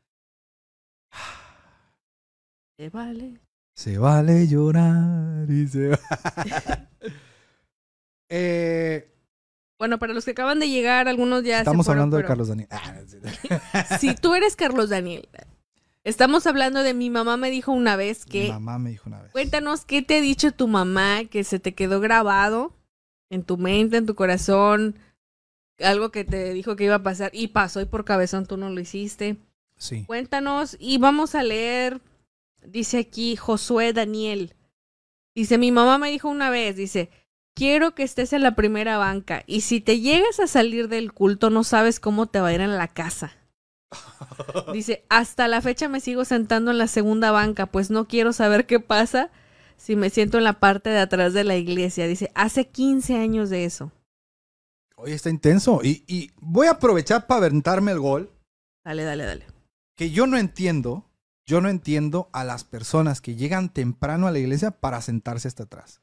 Se vale. Se vale llorar y se va- eh, Bueno, para los que acaban de llegar, algunos ya se estamos fueron, hablando de pero- Carlos Daniel. Ah. Si tú eres Carlos Daniel, estamos hablando de mi mamá me dijo una vez Mi que mamá me dijo una vez. Cuéntanos qué te ha dicho tu mamá que se te quedó grabado en tu mente, en tu corazón, algo que te dijo que iba a pasar y pasó y por cabezón tú no lo hiciste. Sí. Cuéntanos y vamos a leer, dice aquí Josué Daniel. Dice, mi mamá me dijo una vez, dice, quiero que estés en la primera banca y si te llegas a salir del culto no sabes cómo te va a ir en la casa. Dice, hasta la fecha me sigo sentando en la segunda banca, pues no quiero saber qué pasa si me siento en la parte de atrás de la iglesia. Dice, hace 15 años de eso. Oye, está intenso. Y, y voy a aprovechar para aventarme el gol. Dale, dale, dale. Que yo no entiendo, yo no entiendo a las personas que llegan temprano a la iglesia para sentarse hasta atrás.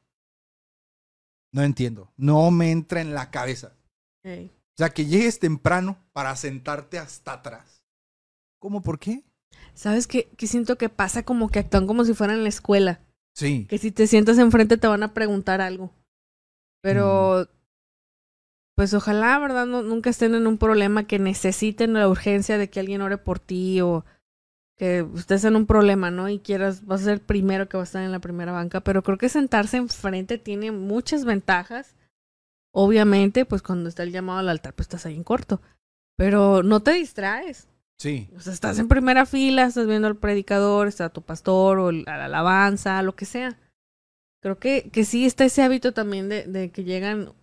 No entiendo. No me entra en la cabeza. O sea, que llegues temprano para sentarte hasta atrás. ¿Cómo? ¿Por qué? ¿Sabes qué, qué siento que pasa? Como que actúan como si fueran en la escuela. Sí. Que si te sientas enfrente te van a preguntar algo. Pero, pues ojalá, ¿verdad? No- nunca estén en un problema que necesiten la urgencia de que alguien ore por ti o que estés en un problema, ¿no? Y quieras, vas a ser el primero que va a estar en la primera banca. Pero creo que sentarse enfrente tiene muchas ventajas. Obviamente, pues cuando está el llamado al altar, pues estás ahí en corto. Pero no te distraes. Sí. O sea, estás en primera fila, estás viendo al predicador, está tu pastor o la alabanza, lo que sea. Creo que, que sí está ese hábito también de, de que llegan,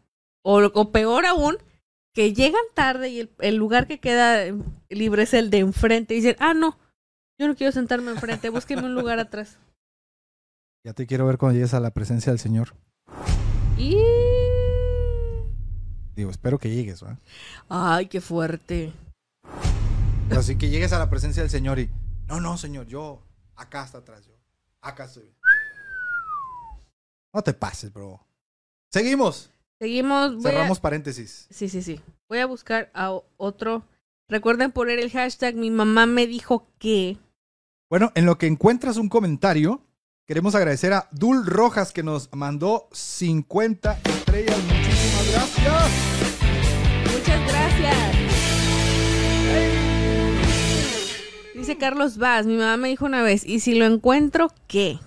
o, o peor aún, que llegan tarde y el, el lugar que queda eh, libre es el de enfrente. Y dicen, ah, no, yo no quiero sentarme enfrente, búsqueme un lugar atrás. Ya te quiero ver cuando llegues a la presencia del Señor. Y... Digo, espero que llegues, ¿verdad? Ay, qué fuerte. Así que llegues a la presencia del Señor y. No, no, Señor, yo. Acá hasta atrás, yo. Acá estoy. No te pases, bro. Seguimos. Seguimos. a- Cerramos paréntesis. Sí, sí, sí. Voy a buscar a otro. Recuerden poner el hashtag mi mamá me dijo que. Bueno, en lo que encuentras un comentario, queremos agradecer a Dul Rojas que nos mandó 50 estrellas. Muchísimas gracias. Muchas gracias. Dice Carlos Vaz, mi mamá me dijo una vez, ¿y si lo encuentro qué?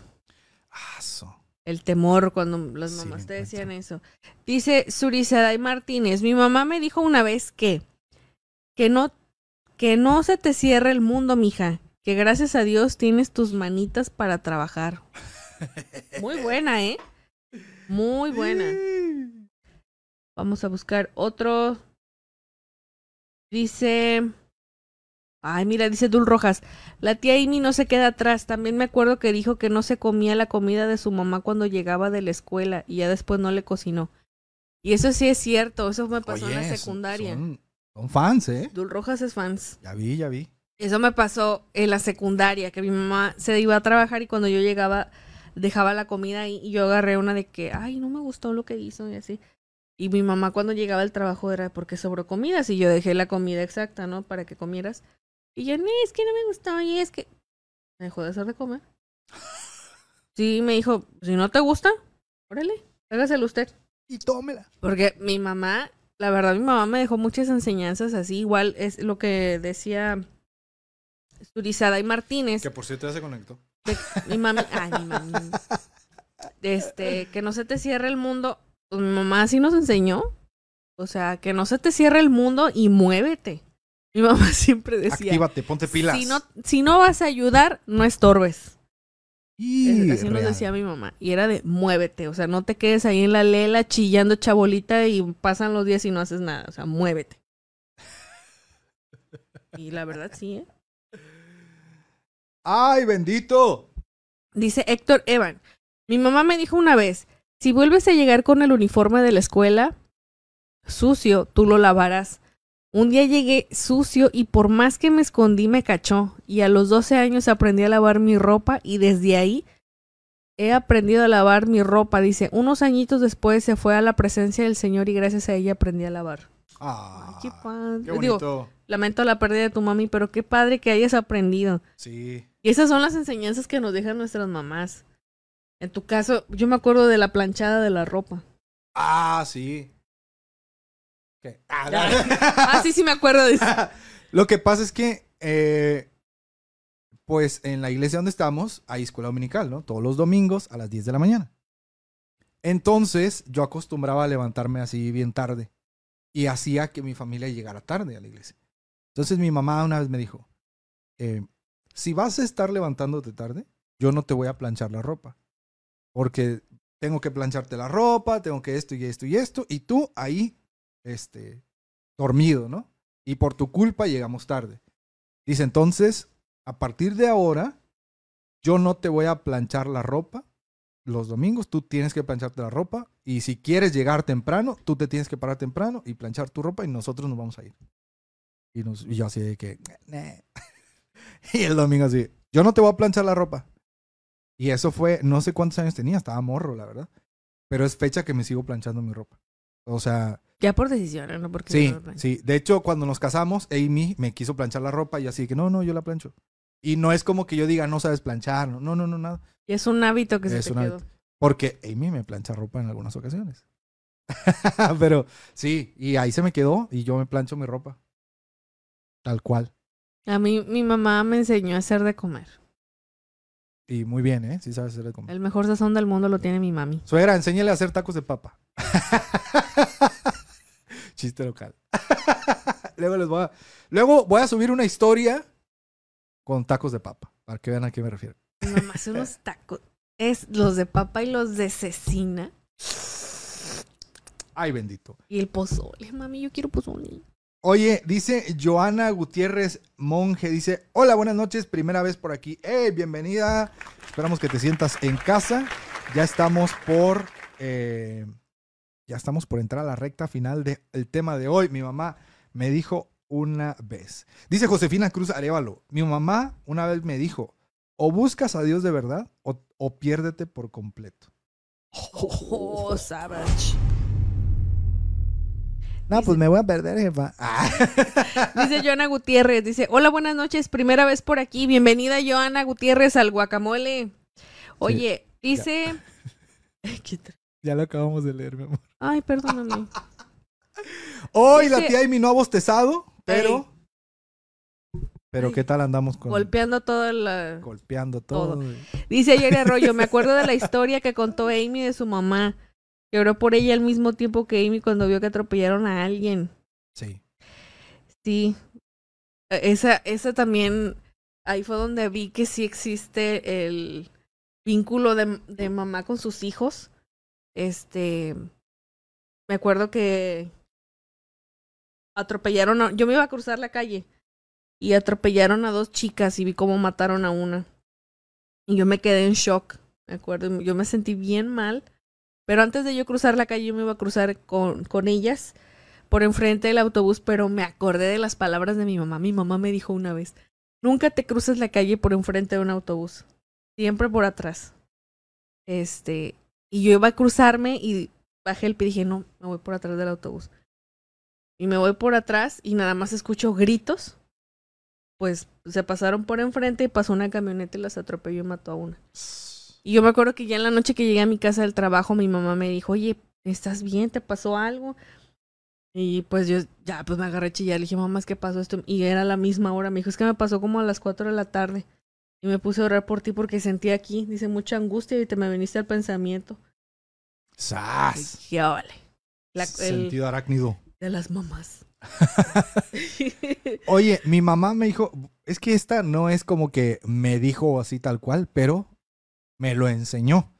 Aso. El temor cuando las mamás te decían eso. Dice Surizaday Martínez, mi mamá me dijo una vez que, que no, que no se te cierre el mundo, mija, que gracias a Dios tienes tus manitas para trabajar. Muy buena, ¿eh? Muy buena. Vamos a buscar otro. Dice. Ay, mira, dice Dul Rojas. La tía Amy no se queda atrás. También me acuerdo que dijo que no se comía la comida de su mamá cuando llegaba de la escuela y ya después no le cocinó. Y eso sí es cierto. Eso me pasó en la secundaria. Son, son fans, ¿eh? Dul Rojas es fans. Ya vi, ya vi. Eso me pasó en la secundaria, que mi mamá se iba a trabajar y cuando yo llegaba dejaba la comida ahí y yo agarré una de que, ay, no me gustó lo que hizo y así. Y mi mamá cuando llegaba al trabajo era porque sobró comida, y yo dejé la comida exacta, ¿no? Para que comieras. Y yo, no, es que no me gustó y es que... Me dejó de hacer de comer. Sí, me dijo, si no te gusta, órale, hágaselo usted. Y tómela. Porque mi mamá, la verdad, mi mamá me dejó muchas enseñanzas así. Igual es lo que decía Surizada y Martínez. Que por cierto ya se conectó. que mi mami, ay, mi mami. Este, que no se te cierre el mundo. Pues mi mamá así nos enseñó. O sea, que no se te cierre el mundo y muévete. Mi mamá siempre decía, Actívate, ponte pilas. si no, si no vas a ayudar, no estorbes. Y así nos decía mi mamá. Y era de muévete. O sea, no te quedes ahí en la lela chillando chabolita y pasan los días y no haces nada. O sea, muévete. Y la verdad sí, ¿eh? ¡Ay, bendito! Dice Héctor Evan. Mi mamá me dijo una vez, Si vuelves a llegar con el uniforme de la escuela sucio, tú lo lavarás. Un día llegué sucio y por más que me escondí me cachó. Y a los 12 años aprendí a lavar mi ropa y desde ahí he aprendido a lavar mi ropa. Dice, unos añitos después se fue a la presencia del Señor y gracias a ella aprendí a lavar. Ah, Ay, qué padre. qué Digo, bonito. lamento la pérdida de tu mami, pero qué padre que hayas aprendido. Sí. Y esas son las enseñanzas que nos dejan nuestras mamás. En tu caso, yo me acuerdo de la planchada de la ropa. Ah, sí. ¿Qué? Ah, Ah, sí, sí me acuerdo de eso. Lo que pasa es que, eh, pues en la iglesia donde estamos hay escuela dominical, ¿no? Todos los domingos a las 10 de la mañana. Entonces yo acostumbraba a levantarme así bien tarde y hacía que mi familia llegara tarde a la iglesia. Entonces mi mamá una vez me dijo, eh, si vas a estar levantándote tarde, yo no te voy a planchar la ropa. Porque tengo que plancharte la ropa, tengo que esto y esto y esto, y tú ahí, este, dormido, ¿no? Y por tu culpa llegamos tarde. Dice, entonces, a partir de ahora, yo no te voy a planchar la ropa los domingos, tú tienes que plancharte la ropa, y si quieres llegar temprano, tú te tienes que parar temprano y planchar tu ropa y nosotros nos vamos a ir. Y, nos, y yo así de que, "Nah". y el domingo así, yo no te voy a planchar la ropa. Y eso fue, no sé cuántos años tenía, estaba morro, la verdad. Pero es fecha que me sigo planchando mi ropa. O sea, Ya por decisión, ¿no? Porque sí, no sí. De hecho, cuando nos casamos, Amy me quiso planchar la ropa y así que no, no, yo la plancho. Y no es como que yo diga, no sabes planchar, no, no, no, nada. Y es un hábito que se Es te un quedó. hábito. Porque Amy me plancha ropa en algunas ocasiones. Pero sí, y ahí se me quedó y yo me plancho mi ropa. Tal cual. A mí, mi mamá me enseñó a hacer de comer. Y muy bien, ¿eh? Sí sabes hacer de comer. El mejor sazón del mundo lo tiene mi mami. Suegra, enséñale a hacer tacos de papa. Chiste local. Luego les voy a... Luego voy a subir una historia con tacos de papa, para que vean a qué me refiero. Hace unos tacos. Es los de papa y los de cecina. Ay, bendito. Y el pozole. Mami, yo quiero pozole. Oye, dice Joana Gutiérrez Monje, dice, hola, buenas noches, primera vez por aquí. Hey, bienvenida. Esperamos que te sientas en casa. Ya estamos por... eh, ya estamos por entrar a la recta final del tema de hoy. Mi mamá me dijo una vez. Dice Josefina Cruz Arevalo, mi mamá una vez me dijo, o buscas a Dios de verdad o, o piérdete por completo. Oh, savage. No, pues me voy a perder, jefa. Dice Joana Gutiérrez, dice, hola, buenas noches, primera vez por aquí, bienvenida Joana Gutiérrez al guacamole. Oye, dice... ¿Qué tra- ya lo acabamos de leer, mi amor. Ay, perdóname. Hoy la tía Amy no ha bostezado, pero. Pero Ay. ¿qué tal andamos con Golpeando toda la... golpeando todo? Dice Yuri Arroyo, me acuerdo de la historia que contó Amy de su mamá, que oró por ella al mismo tiempo que Amy cuando vio que atropellaron a alguien. Sí. Sí. E- Esa, esa también, ahí fue donde vi que sí existe el vínculo de, de mamá con sus hijos. Este, me acuerdo que atropellaron a, yo me iba a cruzar la calle y atropellaron a dos chicas y vi cómo mataron a una. Y yo me quedé en shock, me acuerdo, yo me sentí bien mal. Pero antes de yo cruzar la calle, yo me iba a cruzar con, con ellas por enfrente del autobús, pero me acordé de las palabras de mi mamá. Mi mamá me dijo una vez, nunca te cruces la calle por enfrente de un autobús, siempre por atrás. Este, y yo iba a cruzarme y bajé el pie y dije, no, me voy por atrás del autobús. Y me voy por atrás y nada más escucho gritos. Pues se pasaron por enfrente y pasó una camioneta y las atropelló y mató a una. Y yo me acuerdo que ya en la noche que llegué a mi casa del trabajo, mi mamá me dijo, oye, ¿estás bien? ¿Te pasó algo? Y pues yo ya pues me agarré chillar, le dije, mamá, es que pasó esto. Y era la misma hora, me dijo, es que me pasó como a las 4 de la tarde. Y me puse a orar por ti porque sentí aquí, dice, mucha angustia y te me viniste al pensamiento. ¡Sas! dije, "Órale". La- el- Sentido arácnido. de las mamás. Oye, mi mamá me dijo, es que esta no es como que me dijo así tal cual, pero me lo enseñó.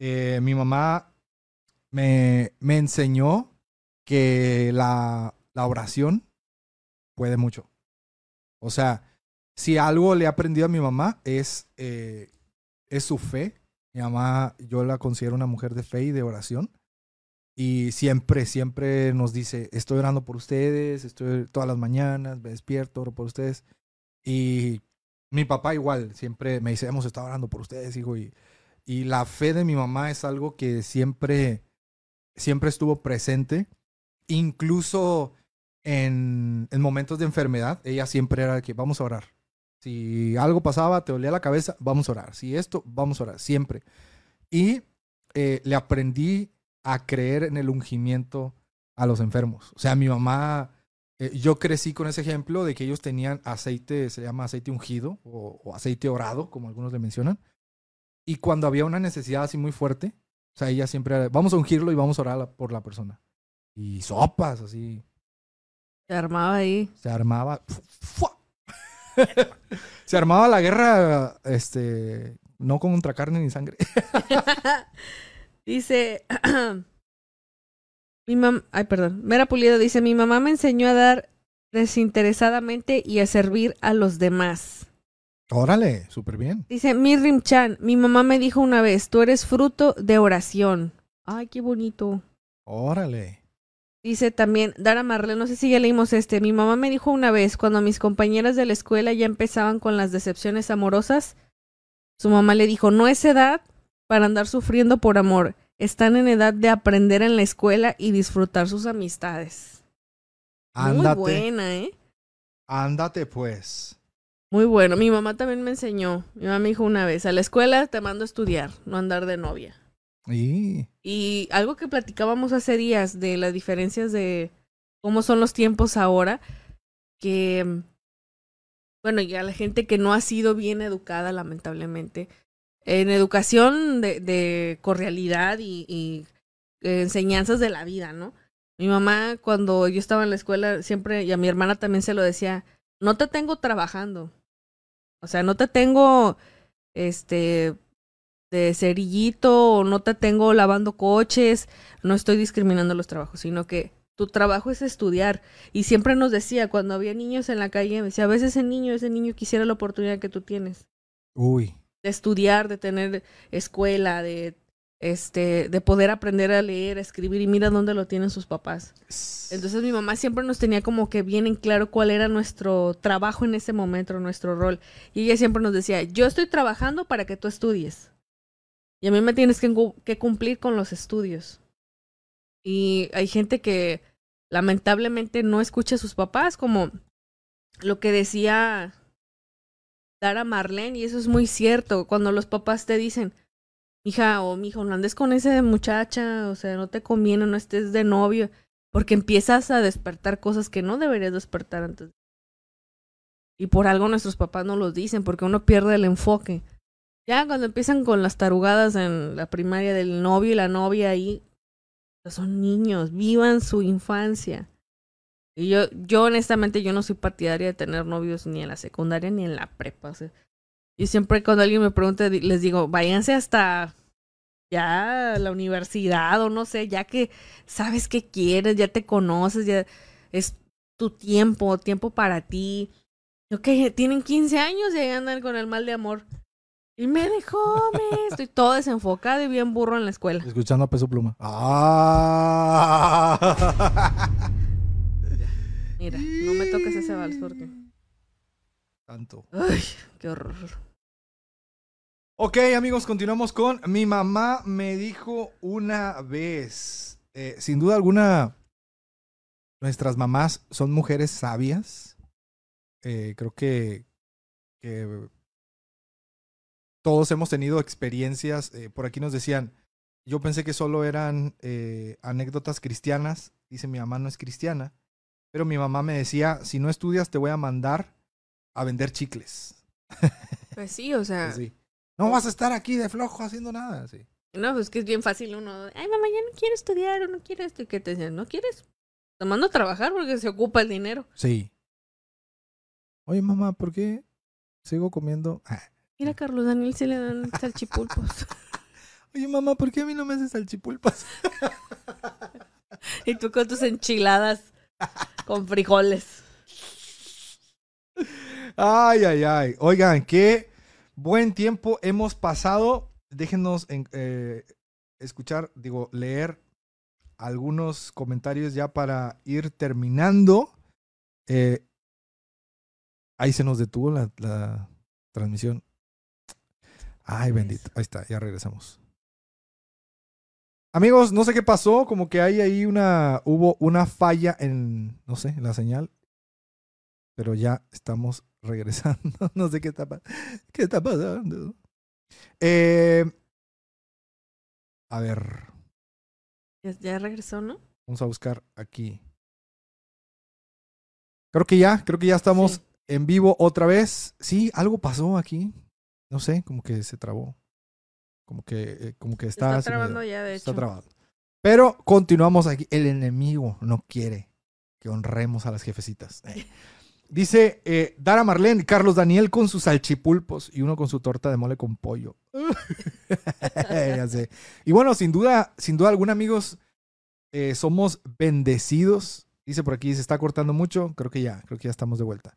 Eh, mi mamá me, me enseñó que la, la oración puede mucho. O sea, si algo le he aprendido a mi mamá es, eh, es su fe Mi mamá, yo la considero una mujer de fe y de oración. Y siempre, siempre nos dice, estoy orando por ustedes, estoy todas las mañanas, me despierto, oro por ustedes. Y mi papá igual, siempre me dice, hemos estado orando por ustedes, hijo. Y, y la fe de mi mamá es algo que siempre, siempre estuvo presente. Incluso en, en momentos de enfermedad, ella siempre era de que vamos a orar. Si algo pasaba, te dolía la cabeza, vamos a orar. Si esto, vamos a orar, siempre. Y eh, le aprendí a creer en el ungimiento a los enfermos. O sea, mi mamá, eh, yo crecí con ese ejemplo de que ellos tenían aceite, se llama aceite ungido o, o aceite orado, como algunos le mencionan. Y cuando había una necesidad así muy fuerte, o sea, ella siempre era, vamos a ungirlo y vamos a orar la- por la persona. Y sopas, así, Se armaba ahí. se armaba. ¡fua! Se armaba la guerra, este, no contra carne ni sangre. Dice. mi mam Ay, perdón. Mera Pulido dice: Mi mamá me enseñó a dar desinteresadamente y a servir a los demás. Órale, súper bien. Dice Mirrim Chan: Mi mamá me dijo una vez: Tú eres fruto de oración. Ay, qué bonito. Órale. Dice también Dara Marlene, no sé si ya leímos este. Mi mamá me dijo una vez, cuando mis compañeras de la escuela ya empezaban con las decepciones amorosas, su mamá le dijo, no es edad para andar sufriendo por amor. Están en edad de aprender en la escuela y disfrutar sus amistades. Ándate. Muy buena, ¿eh? Ándate, pues. Muy bueno. Mi mamá también me enseñó. Mi mamá me dijo una vez, a la escuela te mando a estudiar, no andar de novia. Y algo que platicábamos hace días de las diferencias de cómo son los tiempos ahora, que, bueno, ya la gente que no ha sido bien educada, lamentablemente, en educación de, de correalidad y, y enseñanzas de la vida, ¿no? Mi mamá, cuando yo estaba en la escuela, siempre, y a mi hermana también se lo decía, no te tengo trabajando. O sea, no te tengo, este, de cerillito o no te tengo lavando coches, no estoy discriminando los trabajos, sino que tu trabajo es estudiar. Y siempre nos decía, cuando había niños en la calle, me decía, a veces ese niño, ese niño quisiera la oportunidad que tú tienes Uy. de estudiar, de tener escuela, de este, de poder aprender a leer, a escribir y mira dónde lo tienen sus papás. Entonces mi mamá siempre nos tenía como que bien en claro cuál era nuestro trabajo en ese momento, nuestro rol. Y ella siempre nos decía, yo estoy trabajando para que tú estudies. Y a mí me tienes que, cu- que cumplir con los estudios. Y hay gente que lamentablemente no escucha a sus papás, como lo que decía Dara Marlene, y eso es muy cierto, cuando los papás te dicen, hija o mijo, no andes con ese muchacha, o sea, no te conviene, no estés de novio, porque empiezas a despertar cosas que no deberías despertar antes. Y por algo nuestros papás no los dicen, porque uno pierde el enfoque. Ya cuando empiezan con las tarugadas en la primaria del novio y la novia ahí, son niños, vivan su infancia. Y yo, yo honestamente, yo no soy partidaria de tener novios ni en la secundaria ni en la prepa. Yo siempre cuando alguien me pregunta, les digo, váyanse hasta ya la universidad o no sé, ya que sabes qué quieres, ya te conoces, ya es tu tiempo, tiempo para ti. Ok, tienen 15 años y ahí andan con el mal de amor. Y me dejó, me estoy todo desenfocado y bien burro en la escuela. Escuchando a peso pluma. ¡Ah! Mira, no me toques ese vals porque. Tanto. Ay, qué horror. Ok, amigos, continuamos con mi mamá me dijo una vez. Eh, sin duda alguna, nuestras mamás son mujeres sabias. Eh, creo que, que todos hemos tenido experiencias. eh, por aquí nos decían, yo pensé que solo eran eh, anécdotas cristianas. Dice mi mamá no es cristiana. Pero mi mamá me decía, si no estudias te voy a mandar a vender chicles. Pues sí, o sea. Así. No vas a estar aquí de flojo haciendo nada. Sí. No, pues que es bien fácil uno. Ay, mamá, ya no quiero estudiar o no quiero esto. ¿Y qué te dicen? ¿No quieres? Te mando a trabajar porque se ocupa el dinero. Sí. Oye, mamá, ¿por qué sigo comiendo? Ah. Mira, Carlos Daniel se le dan salchipulpos. Oye, mamá, ¿por qué a mí no me haces salchipulpas? y tú con tus enchiladas con frijoles. Ay, ay, ay. Oigan, qué buen tiempo hemos pasado. déjenos en- eh, escuchar, digo, leer algunos comentarios ya para ir terminando. Eh, ahí se nos detuvo la, la transmisión. Ay, bendito. Ahí está, ya regresamos. Amigos, no sé qué pasó, como que hay ahí una, hubo una falla en, no sé, en la señal. Pero ya estamos regresando. No sé qué está, qué está pasando. Eh, a ver, Ya, ya regresó, ¿no? vamos a buscar aquí. Creo que ya, creo que ya estamos Sí. en vivo otra vez. Sí, algo pasó aquí. No sé, como que se trabó. Como que, eh, como que está, está medio- trabando ya, de está hecho. trabado. Pero continuamos aquí. El enemigo no quiere que honremos a las jefecitas. Eh. Dice eh, Dara Marlene, Carlos Daniel con sus salchipulpos y uno con su torta de mole con pollo. Ya sé. Y bueno, sin duda, sin duda alguna, amigos, eh, somos bendecidos. Dice por aquí, se está cortando mucho. Creo que ya, creo que ya estamos de vuelta.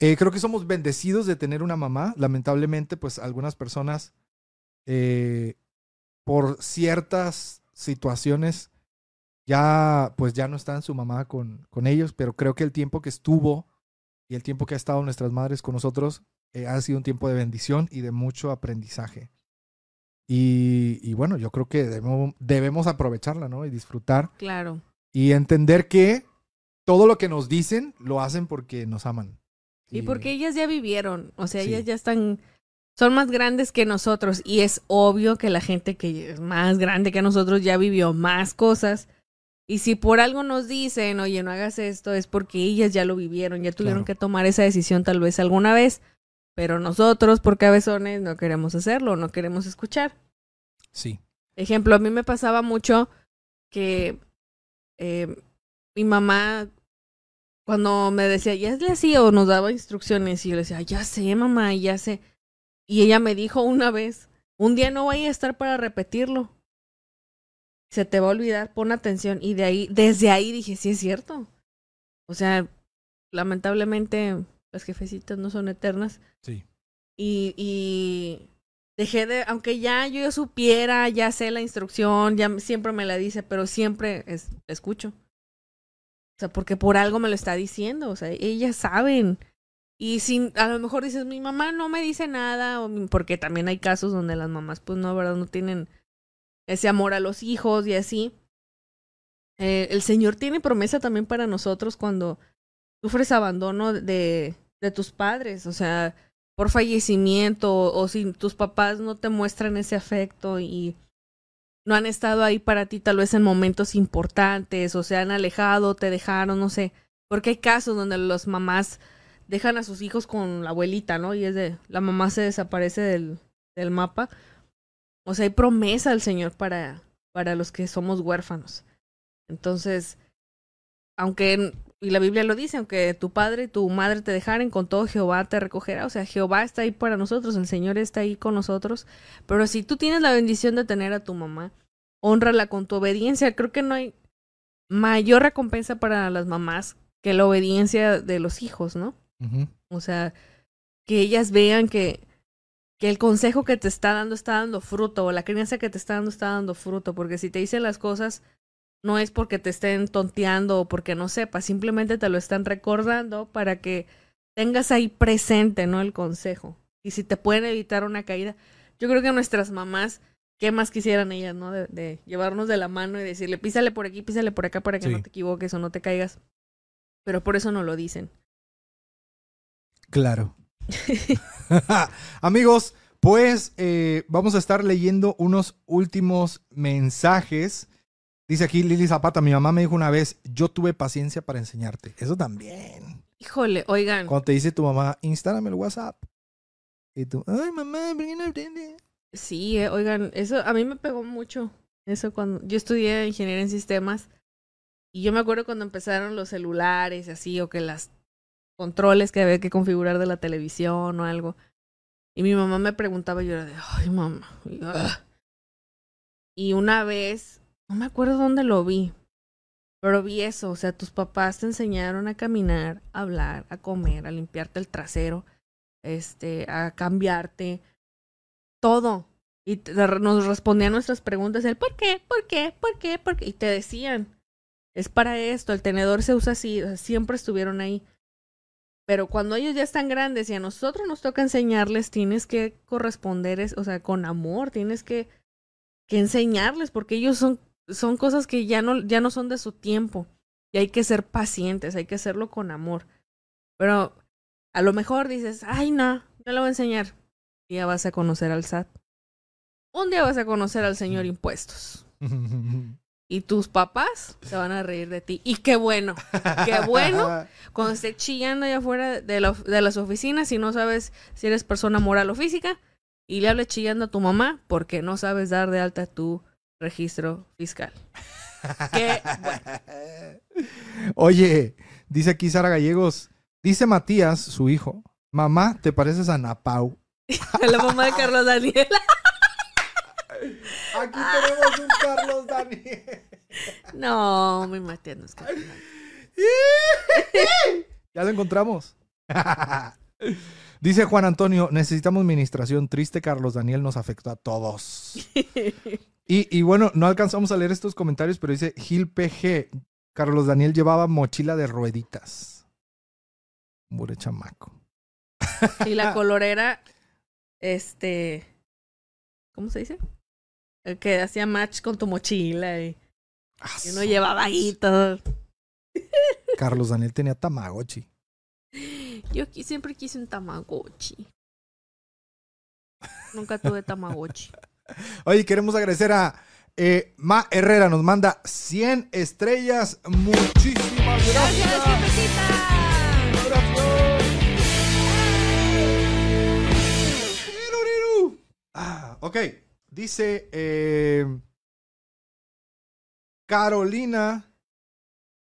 Eh, creo que somos bendecidos de tener una mamá. Lamentablemente, pues algunas personas, eh, por ciertas situaciones, ya, pues ya no están su mamá con, con ellos, pero creo que el tiempo que estuvo y el tiempo que ha estado nuestras madres con nosotros eh, ha sido un tiempo de bendición y de mucho aprendizaje. Y, y bueno, yo creo que debemos, debemos aprovecharla, ¿no? Y disfrutar Claro. y entender que todo lo que nos dicen lo hacen porque nos aman. Y porque ellas ya vivieron, o sea, Sí. ellas ya están, son más grandes que nosotros y es obvio que la gente que es más grande que nosotros ya vivió más cosas. Y si por algo nos dicen, oye, no hagas esto, es porque ellas ya lo vivieron, ya tuvieron Claro. que tomar esa decisión tal vez alguna vez, pero nosotros por cabezones no queremos hacerlo, no queremos escuchar. Sí. Ejemplo, a mí me pasaba mucho que eh, mi mamá, cuando me decía, ya le hacía o nos daba instrucciones, y yo le decía, ya sé, mamá, ya sé. Y ella me dijo una vez, un día no voy a estar para repetirlo. Se te va a olvidar, pon atención. Y de ahí, desde ahí dije, sí es cierto. O sea, lamentablemente las jefecitas no son eternas Sí. y, y dejé de, aunque ya yo supiera, ya sé la instrucción, ya siempre me la dice, pero siempre es, escucho. O sea, porque por algo me lo está diciendo, o sea, ellas saben. Y sin, a lo mejor dices, mi mamá no me dice nada, o porque también hay casos donde las mamás, pues no, ¿verdad? No tienen ese amor a los hijos y así. Eh, el Señor tiene promesa también para nosotros cuando sufres abandono de, de tus padres, o sea, por fallecimiento o, o si tus papás no te muestran ese afecto y no han estado ahí para ti tal vez en momentos importantes o se han alejado, te dejaron, no sé, porque hay casos donde las mamás dejan a sus hijos con la abuelita, ¿no? Y es de, la mamá se desaparece del, del mapa. O sea, hay promesa del Señor para, para los que somos huérfanos. Entonces, aunque, y la Biblia lo dice, aunque tu padre y tu madre te dejaren, con todo Jehová te recogerá. O sea, Jehová está ahí para nosotros, el Señor está ahí con nosotros. Pero si tú tienes la bendición de tener a tu mamá, honrala con tu obediencia. Creo que no hay mayor recompensa para las mamás que la obediencia de los hijos, ¿no? O sea, que ellas vean que, que el consejo que te está dando está dando fruto, o la crianza que te está dando está dando fruto, porque si te dicen las cosas, no es porque te estén tonteando o porque no sepas, simplemente te lo están recordando para que tengas ahí presente, ¿no? El consejo. Y si te pueden evitar una caída, yo creo que nuestras mamás, ¿qué más quisieran ellas, ¿no? De, de llevarnos de la mano y decirle, písale por aquí, písale por acá para que Sí. no te equivoques o no te caigas. Pero por eso no lo dicen. Claro. Amigos, pues eh, vamos a estar leyendo unos últimos mensajes. Dice aquí Lili Zapata, mi mamá me dijo una vez, yo tuve paciencia para enseñarte. Eso también. Híjole, oigan. Cuando te dice tu mamá, instálame el WhatsApp. Y tú, ay mamá, ¿por qué no entiendes? Sí, eh, oigan, eso a mí me pegó mucho. Eso cuando yo estudié ingeniería en sistemas y yo me acuerdo cuando empezaron los celulares y así o que las controles que había que configurar de la televisión o algo. Y mi mamá me preguntaba y yo era de, ay mamá. Y una vez, no me acuerdo dónde lo vi, pero vi eso, o sea, tus papás te enseñaron a caminar, a hablar, a comer, a limpiarte el trasero, este, a cambiarte, todo. Y nos respondían nuestras preguntas, el ¿por qué? ¿Por qué? ¿Por qué? ¿Por qué? Y te decían, es para esto, el tenedor se usa así, o sea, siempre estuvieron ahí. Pero cuando ellos ya están grandes y a nosotros nos toca enseñarles, tienes que corresponder, es- o sea, con amor, tienes que, que enseñarles, porque ellos son, son cosas que ya no, ya no son de su tiempo. Y hay que ser pacientes, hay que hacerlo con amor. Pero a lo mejor dices, ay, no, no le voy a enseñar. Un día vas a conocer al SAT. Un día vas a conocer al señor impuestos. Y tus papás se van a reír de ti. Y qué bueno, qué bueno cuando esté chillando allá afuera de, la de las oficinas y no sabes si eres persona moral o física y le hables chillando a tu mamá porque no sabes dar de alta tu registro fiscal. Bueno. Oye, dice aquí Sara Gallegos, dice Matías, su hijo, mamá, ¿te pareces a Napau? La mamá de Carlos Daniel. Aquí tenemos un Carlos Daniel. No, mi Matías no es Carlos Daniel. Ya lo encontramos. Dice Juan Antonio, necesitamos ministración. Triste Carlos Daniel nos afectó a todos. Y, y bueno, no alcanzamos a leer estos comentarios, pero dice Gil PG, Carlos Daniel llevaba mochila de rueditas. Mure chamaco. Y la colorera, este, ¿cómo se dice? El que hacía match con tu mochila y, y uno llevaba ahí todo. Carlos Daniel tenía Tamagotchi. Yo qui- siempre quise un Tamagotchi. Nunca tuve Tamagotchi. Oye, queremos agradecer a eh, Ma Herrera, nos manda 100 estrellas. Muchísimas gracias. ¡Gracias. Ah, ok, dice eh, Carolina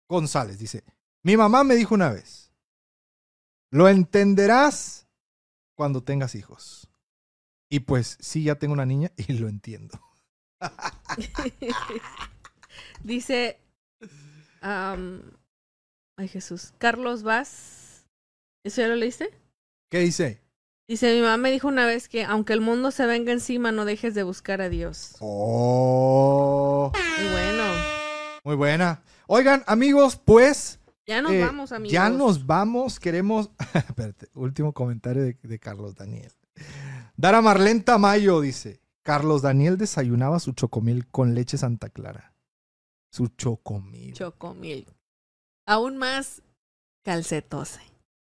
González, dice, mi mamá me dijo una vez, lo entenderás cuando tengas hijos. Y pues sí, ya tengo una niña y lo entiendo. Dice, am, ay Jesús, Carlos Vaz, ¿eso ya lo leíste? ¿Qué dice? Dice, mi mamá me dijo una vez que aunque el mundo se venga encima, no dejes de buscar a Dios. Oh, Y bueno, muy buena. Oigan, amigos, pues ya nos Eh, vamos, amigos. Ya nos vamos, queremos. Espérate, último comentario de, de Carlos Daniel. Dara Marlene Tamayo dice: Carlos Daniel desayunaba su chocomil con leche Santa Clara. Su chocomil. Chocomil. Aún más calcetose.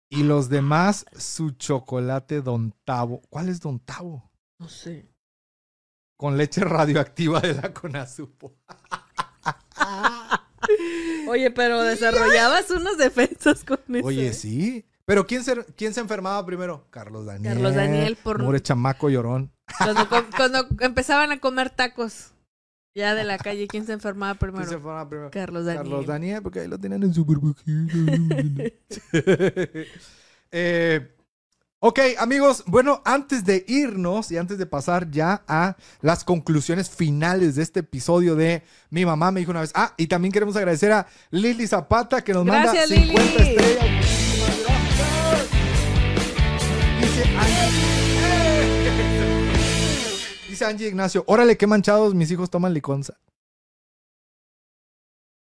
y los demás, su chocolate Don Tavo. ¿Cuál es Don Tavo? No sé. Con leche radioactiva de la Conasupo. Oye, pero desarrollabas unas defensas con eso. Oye, ¿eh? sí. Pero ¿quién se, ¿quién se enfermaba primero? Carlos Daniel. Carlos Daniel por- More chamaco llorón. Cuando, cuando empezaban a comer tacos ya de la calle, ¿quién se enfermaba ¿Quién primero? se enfermaba primero? Carlos Daniel. Carlos Daniel, porque ahí lo tenían en su. Eh, ok, amigos, bueno, antes de irnos y antes de pasar ya a las conclusiones finales de este episodio de Mi mamá me dijo una vez. Ah, y también queremos agradecer a Lili Zapata que nos Gracias, manda 50 Lili. estrellas. Dice Angie Ignacio, órale, qué manchados mis hijos toman liconza.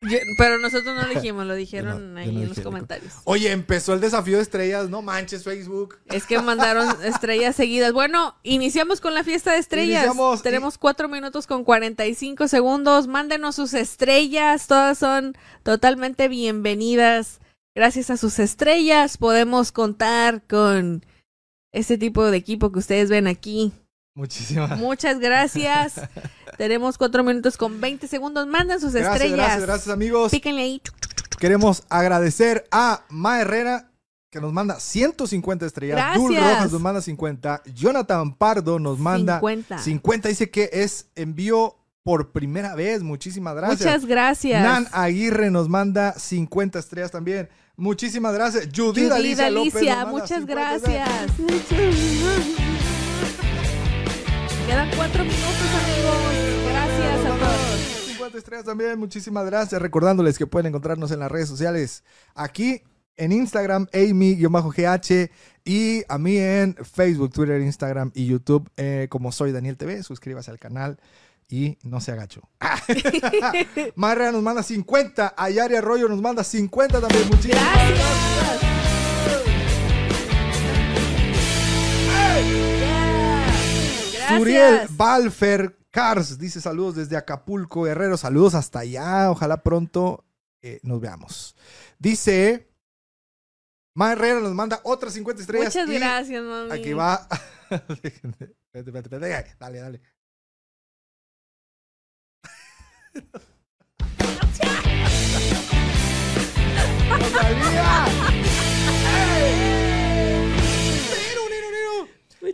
Yo- pero nosotros no lo dijimos, lo dijeron Yo no- yo ahí no en los dije, comentarios. Oye, empezó el desafío de estrellas, no manches Facebook. Es que mandaron estrellas seguidas. Bueno, iniciamos con la fiesta de estrellas. Iniciamos y- Tenemos cuatro minutos con 45 segundos. Mándenos sus estrellas. Todas son totalmente bienvenidas. Gracias a sus estrellas podemos contar con este tipo de equipo que ustedes ven aquí. Muchísimas Muchas gracias. Tenemos cuatro minutos con 20 segundos. Manden sus Gracias, estrellas. gracias, gracias amigos. Píquenle ahí. Queremos agradecer a Ma Herrera que nos manda 150 estrellas. Gracias. Dul Rojas nos manda 50. Jonathan Pardo nos manda 50. 50. Dice que es envío por primera vez. Muchísimas gracias. Muchas gracias. Nan Aguirre nos manda 50 estrellas también. Muchísimas gracias. Judith, Judith Alicia, muchas 50 estrellas. gracias. Quedan cuatro minutos, amigos. Gracias a todos. 50 estrellas también, muchísimas gracias. Recordándoles que pueden encontrarnos en las redes sociales aquí en Instagram, Amy-GH. Y a mí en Facebook, Twitter, Instagram y YouTube, eh, como soy Daniel TV. Suscríbase al canal y no se agacho. Marra nos manda 50. Ayari Arroyo nos manda 50 también. Muchísimas Gracias. Yeah. Suriel. Balfer Cars dice saludos desde Acapulco, Guerrero. Saludos hasta allá. Ojalá pronto eh, nos veamos. Dice. Ma Herrera nos manda otras 50 estrellas. Muchas gracias, mami. Aquí va. Dale, dale. ¡Rosalía!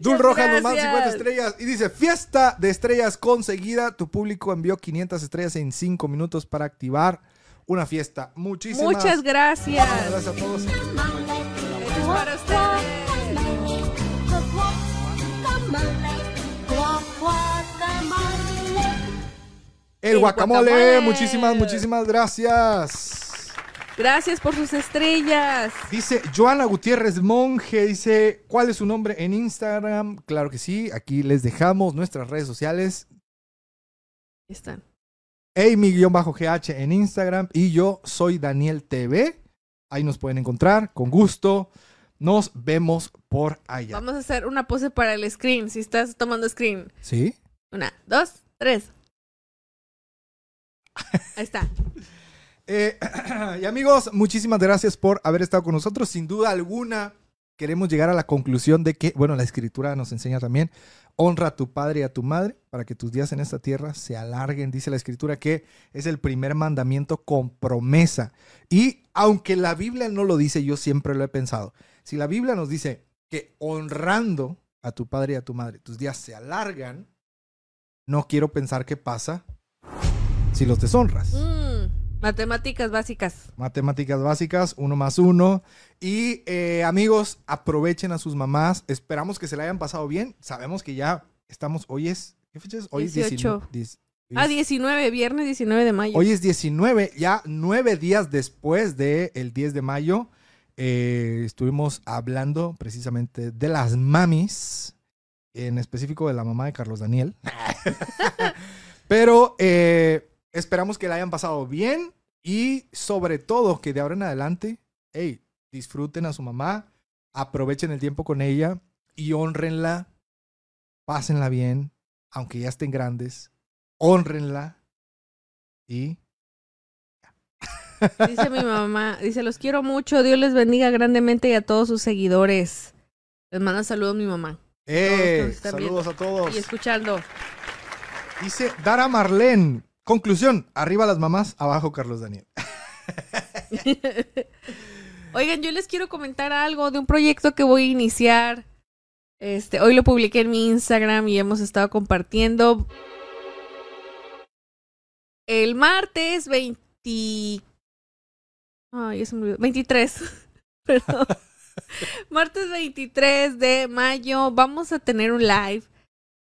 Dul Rojas nos manda 50 gracias. estrellas y dice, fiesta de estrellas conseguida. Tu público envió 500 estrellas en 5 minutos para activar una fiesta. Muchísimas Muchas gracias. gracias a todos. Esto es para ustedes. El El guacamole, guacamole. muchísimas, muchísimas gracias. Gracias por sus estrellas. Dice Joana Gutiérrez Monje, dice, ¿cuál es su nombre en Instagram? Claro que sí, aquí les dejamos nuestras redes sociales. Ahí están. Amy-GH en Instagram y yo soy Daniel TV. Ahí nos pueden encontrar, con gusto. Nos vemos por allá. Vamos a hacer una pose para el screen. Si estás tomando screen. ¿Sí? Una, dos, tres. Ahí está. Eh, y amigos, muchísimas gracias por haber estado con nosotros. Sin duda alguna, queremos llegar a la conclusión de que, bueno, la escritura nos enseña también, honra a tu padre y a tu madre para que tus días en esta tierra se alarguen. Dice la escritura que es el primer mandamiento con promesa. Y aunque la Biblia no lo dice, yo siempre lo he pensado. Si la Biblia nos dice que honrando a tu padre y a tu madre tus días se alargan, no quiero pensar qué pasa si los deshonras. Mm, matemáticas básicas. Matemáticas básicas, uno más uno. Y eh, amigos, aprovechen a sus mamás. Esperamos que se la hayan pasado bien. Sabemos que ya estamos. Hoy es. ¿Qué fecha es? Hoy es 18. 19. diez- hoy Ah, es- 19, viernes 19 de mayo. Hoy es 19, ya nueve días después del 10 de mayo. eh, estuvimos hablando precisamente de las mamis, en específico de la mamá de Carlos Daniel. Pero eh, esperamos que la hayan pasado bien y sobre todo que de ahora en adelante, hey, disfruten a su mamá, aprovechen el tiempo con ella y honrenla, pásenla bien, aunque ya estén grandes, honrenla y Dice mi mamá, dice, los quiero mucho, Dios les bendiga grandemente y a todos sus seguidores. Les manda saludos mi mamá. ¡Eh! Saludos a todos. Y escuchando. Dice Dara Marlene. Conclusión, arriba las mamás, abajo Carlos Daniel. Oigan, yo les quiero comentar algo de un proyecto que voy a iniciar. Este, hoy lo publiqué en mi Instagram y hemos estado compartiendo. El martes 20. Ay, olvidó. 23. Perdón. martes 23 de mayo vamos a tener un live.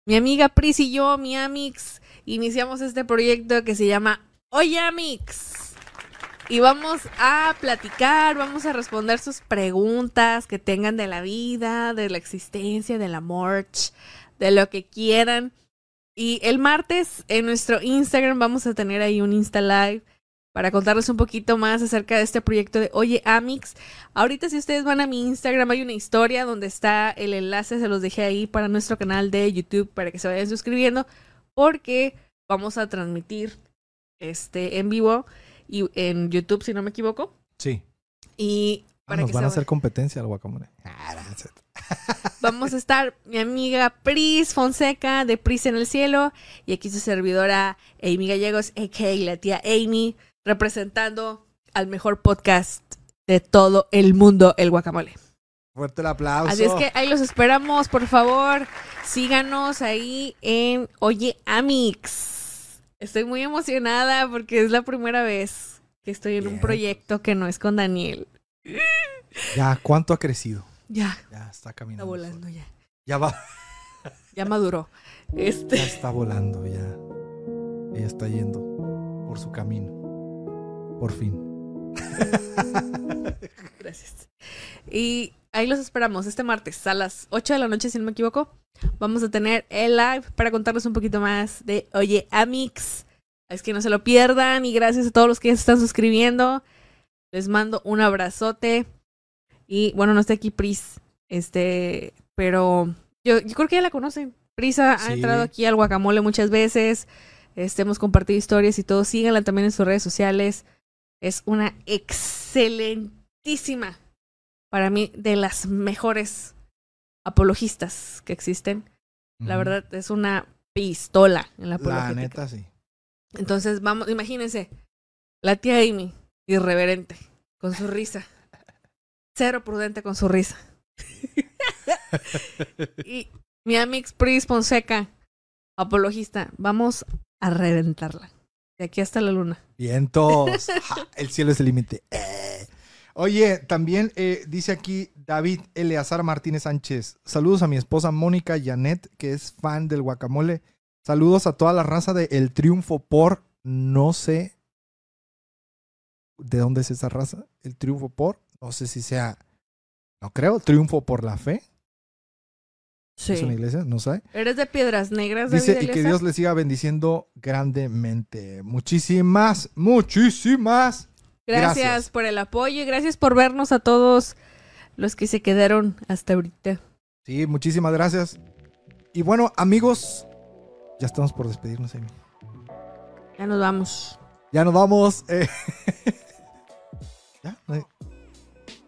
Mi amiga Pris y yo, mi Amix, iniciamos este proyecto que se llama Oye Amix. Y vamos a platicar, vamos a responder sus preguntas que tengan de la vida, de la existencia, de la march, de lo que quieran. Y el martes en nuestro Instagram vamos a tener ahí un Insta Live para contarles un poquito más acerca de este proyecto de Oye Amix. Ahorita si ustedes van a mi Instagram hay una historia donde está el enlace, se los dejé ahí para nuestro canal de YouTube para que se vayan suscribiendo porque vamos a transmitir este en vivo y en YouTube si no me equivoco. Sí. Y Ah, para nos que van a hacer competencia al guacamole. Ah. Vamos a estar mi amiga Pris Fonseca de Pris en el Cielo y aquí su servidora Amy Gallegos, a.k.a. la tía Amy, representando al mejor podcast de todo el mundo, el guacamole. Fuerte el aplauso. Así es que ahí los esperamos, por favor, síganos ahí en Oye Amix. Estoy muy emocionada porque es la primera vez que estoy en un proyecto que no es con Daniel. Ya, ¿cuánto ha crecido? Ya, Ya está está caminando. volando solo. ya. Ya va. Ya maduró. Este. Ya está volando, ya. Ella está yendo por su camino. Por fin. Gracias. Y ahí los esperamos este martes a las 8 de la noche, si no me equivoco. Vamos a tener el live para contarles un poquito más de Oye Amix. Es que no se lo pierdan y gracias a todos los que ya se están suscribiendo. Les mando un abrazote. Y bueno, no está aquí Pris, este, pero yo, yo creo que ya la conocen. Prisa ha Sí. entrado aquí al guacamole muchas veces. Este, hemos compartido historias y todo. Síganla también en sus redes sociales. Es una excelentísima, para mí, de las mejores apologistas que existen. La verdad, es una pistola en la La apologética. neta, sí. Entonces, vamos, imagínense, la tía Amy, irreverente, con su risa. Cero prudente con su risa. y mi amix Pris Ponseca, apologista, vamos a reventarla. De aquí hasta la luna. Vientos. Ja, el cielo es el límite. Eh. Oye, también eh, dice aquí David Eleazar Martínez Sánchez. Saludos a mi esposa Mónica Janet, que es fan del guacamole. Saludos a toda la raza de El Triunfo por. No sé de dónde es esa raza. El Triunfo por. No sé si sea. No creo. Triunfo por la fe. Sí. Es una iglesia, no sé. ¿Eres de Piedras Negras, Dice, y que? Dios le siga bendiciendo grandemente. Muchísimas, muchísimas. Gracias, gracias. por el apoyo y gracias por vernos a todos los que se quedaron hasta ahorita. Sí, muchísimas gracias. Y bueno, amigos, ya estamos por despedirnos, Amy. Ya nos vamos. Ya nos vamos. eh. ¿Ya? ¿No hay-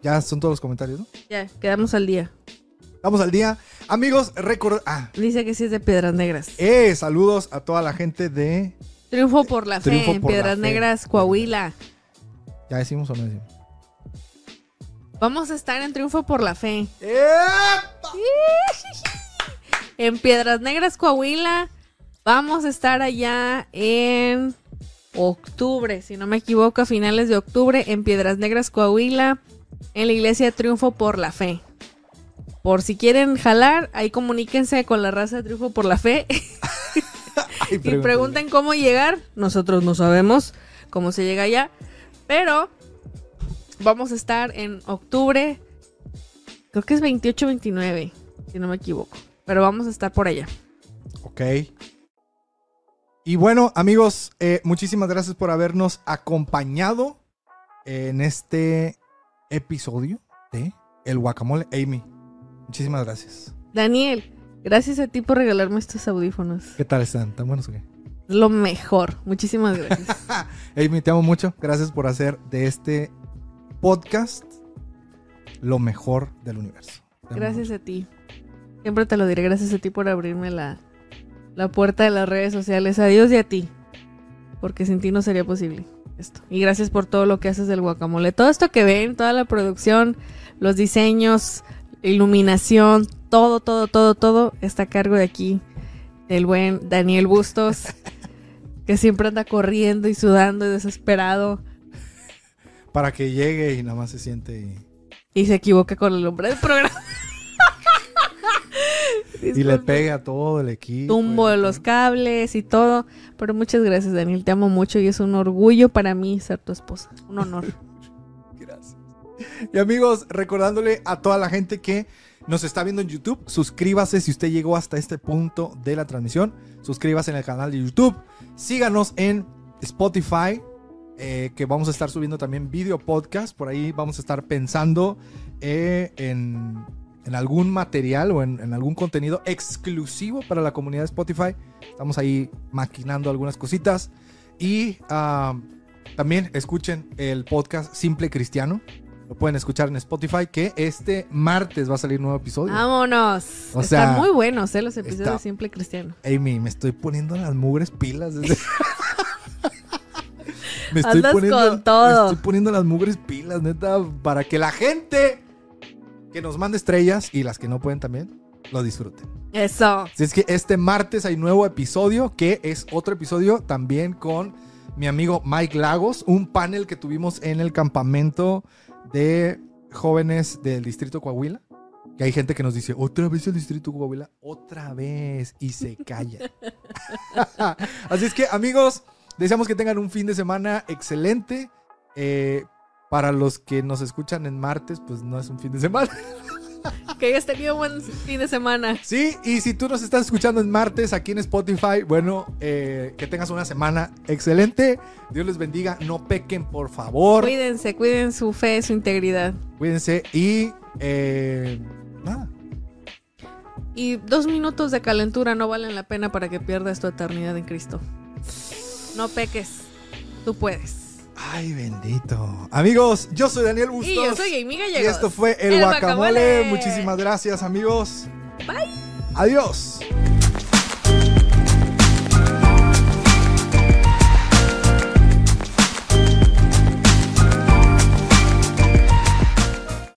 Ya son todos los comentarios, ¿no? Ya, quedamos al día. Vamos al día. Amigos, record... Ah, Dice que sí es de Piedras Negras. eh, saludos a toda la gente de... Triunfo por la fe en Piedras fe. Negras, Coahuila. ¿Ya decimos o no decimos? Vamos a estar en Triunfo por la fe. ¡Epa! En Piedras Negras, Coahuila. Vamos a estar allá en octubre, si no me equivoco, a finales de octubre, en Piedras Negras, Coahuila, en la iglesia Triunfo por la Fe. Por si quieren jalar, ahí comuníquense con la raza de Triunfo por la Fe Ay, y pregunten cómo llegar. Nosotros no sabemos cómo se llega allá, pero vamos a estar en octubre, creo que es 28-29, si no me equivoco, pero vamos a estar por allá. Ok. Y bueno, amigos, eh, muchísimas gracias por habernos acompañado en este episodio de El Guacamole. Amy, muchísimas gracias. Daniel, gracias a ti por regalarme estos audífonos. ¿Qué tal están? ¿Tan buenos o qué? Lo mejor. Muchísimas gracias. Amy, te amo mucho. Gracias por hacer de este podcast lo mejor del universo. Gracias mucho. a ti. Siempre te lo diré. Gracias a ti por abrirme la, la puerta de las redes sociales. A Dios y a ti. Porque sin ti no sería posible esto. Y gracias por todo lo que haces del guacamole. Todo esto que ven, toda la producción, los diseños, iluminación, todo, todo, todo, todo está a cargo de aquí. Del buen Daniel Bustos. que siempre anda corriendo y sudando y desesperado. Para que llegue y nada más se siente y, Y se equivoca con el nombre del programa. y le Disculpe. pegue a todo el equipo. tumbo de los cables y todo. Pero muchas gracias, Daniel. Te amo mucho y es un orgullo para mí ser tu esposa. Un honor. Y amigos, recordándole a toda la gente que nos está viendo en YouTube, suscríbase si usted llegó hasta este punto de la transmisión. Suscríbase en el canal de YouTube. Síganos en Spotify, eh, que vamos a estar subiendo también video podcast. Por ahí vamos a estar pensando eh, en, en algún material o en, en algún contenido exclusivo para la comunidad de Spotify. Estamos ahí maquinando algunas cositas. Y ah, también escuchen el podcast Simple Cristiano. Lo pueden escuchar en Spotify, que este martes va a salir nuevo episodio. Vámonos. O sea, Están muy buenos, ¿eh? Los episodios está- de Simple Cristiano. Amy, me estoy poniendo las mugres pilas. desde- me estoy poniendo, con todo. Me estoy poniendo las mugres pilas, neta, para que la gente que nos mande estrellas y las que no pueden también lo disfruten. Eso. Así es que este martes hay nuevo episodio, que es otro episodio también con mi amigo Mike Lagos, un panel que tuvimos en el campamento de jóvenes del distrito Coahuila. Que hay gente que nos dice, otra vez el distrito Coahuila, otra vez, y se calla. Así es que, amigos, deseamos que tengan un fin de semana excelente. Eh, Para los que nos escuchan en martes, pues no es un fin de semana. Que hayas tenido buen fin de semana. Sí, y si tú nos estás escuchando en martes aquí en Spotify, bueno, eh, que tengas una semana excelente. Dios les bendiga. No pequen, por favor. Cuídense, cuiden su fe, su integridad. Cuídense y eh, nada. Y dos minutos de calentura no valen la pena para que pierdas tu eternidad en Cristo. No peques. Tú puedes. Ay, bendito. Amigos, yo soy Daniel Bustos. Y yo soy Amy Y Gallegos. esto fue El, El guacamole. Guacamole. Muchísimas gracias, amigos. Bye. Adiós.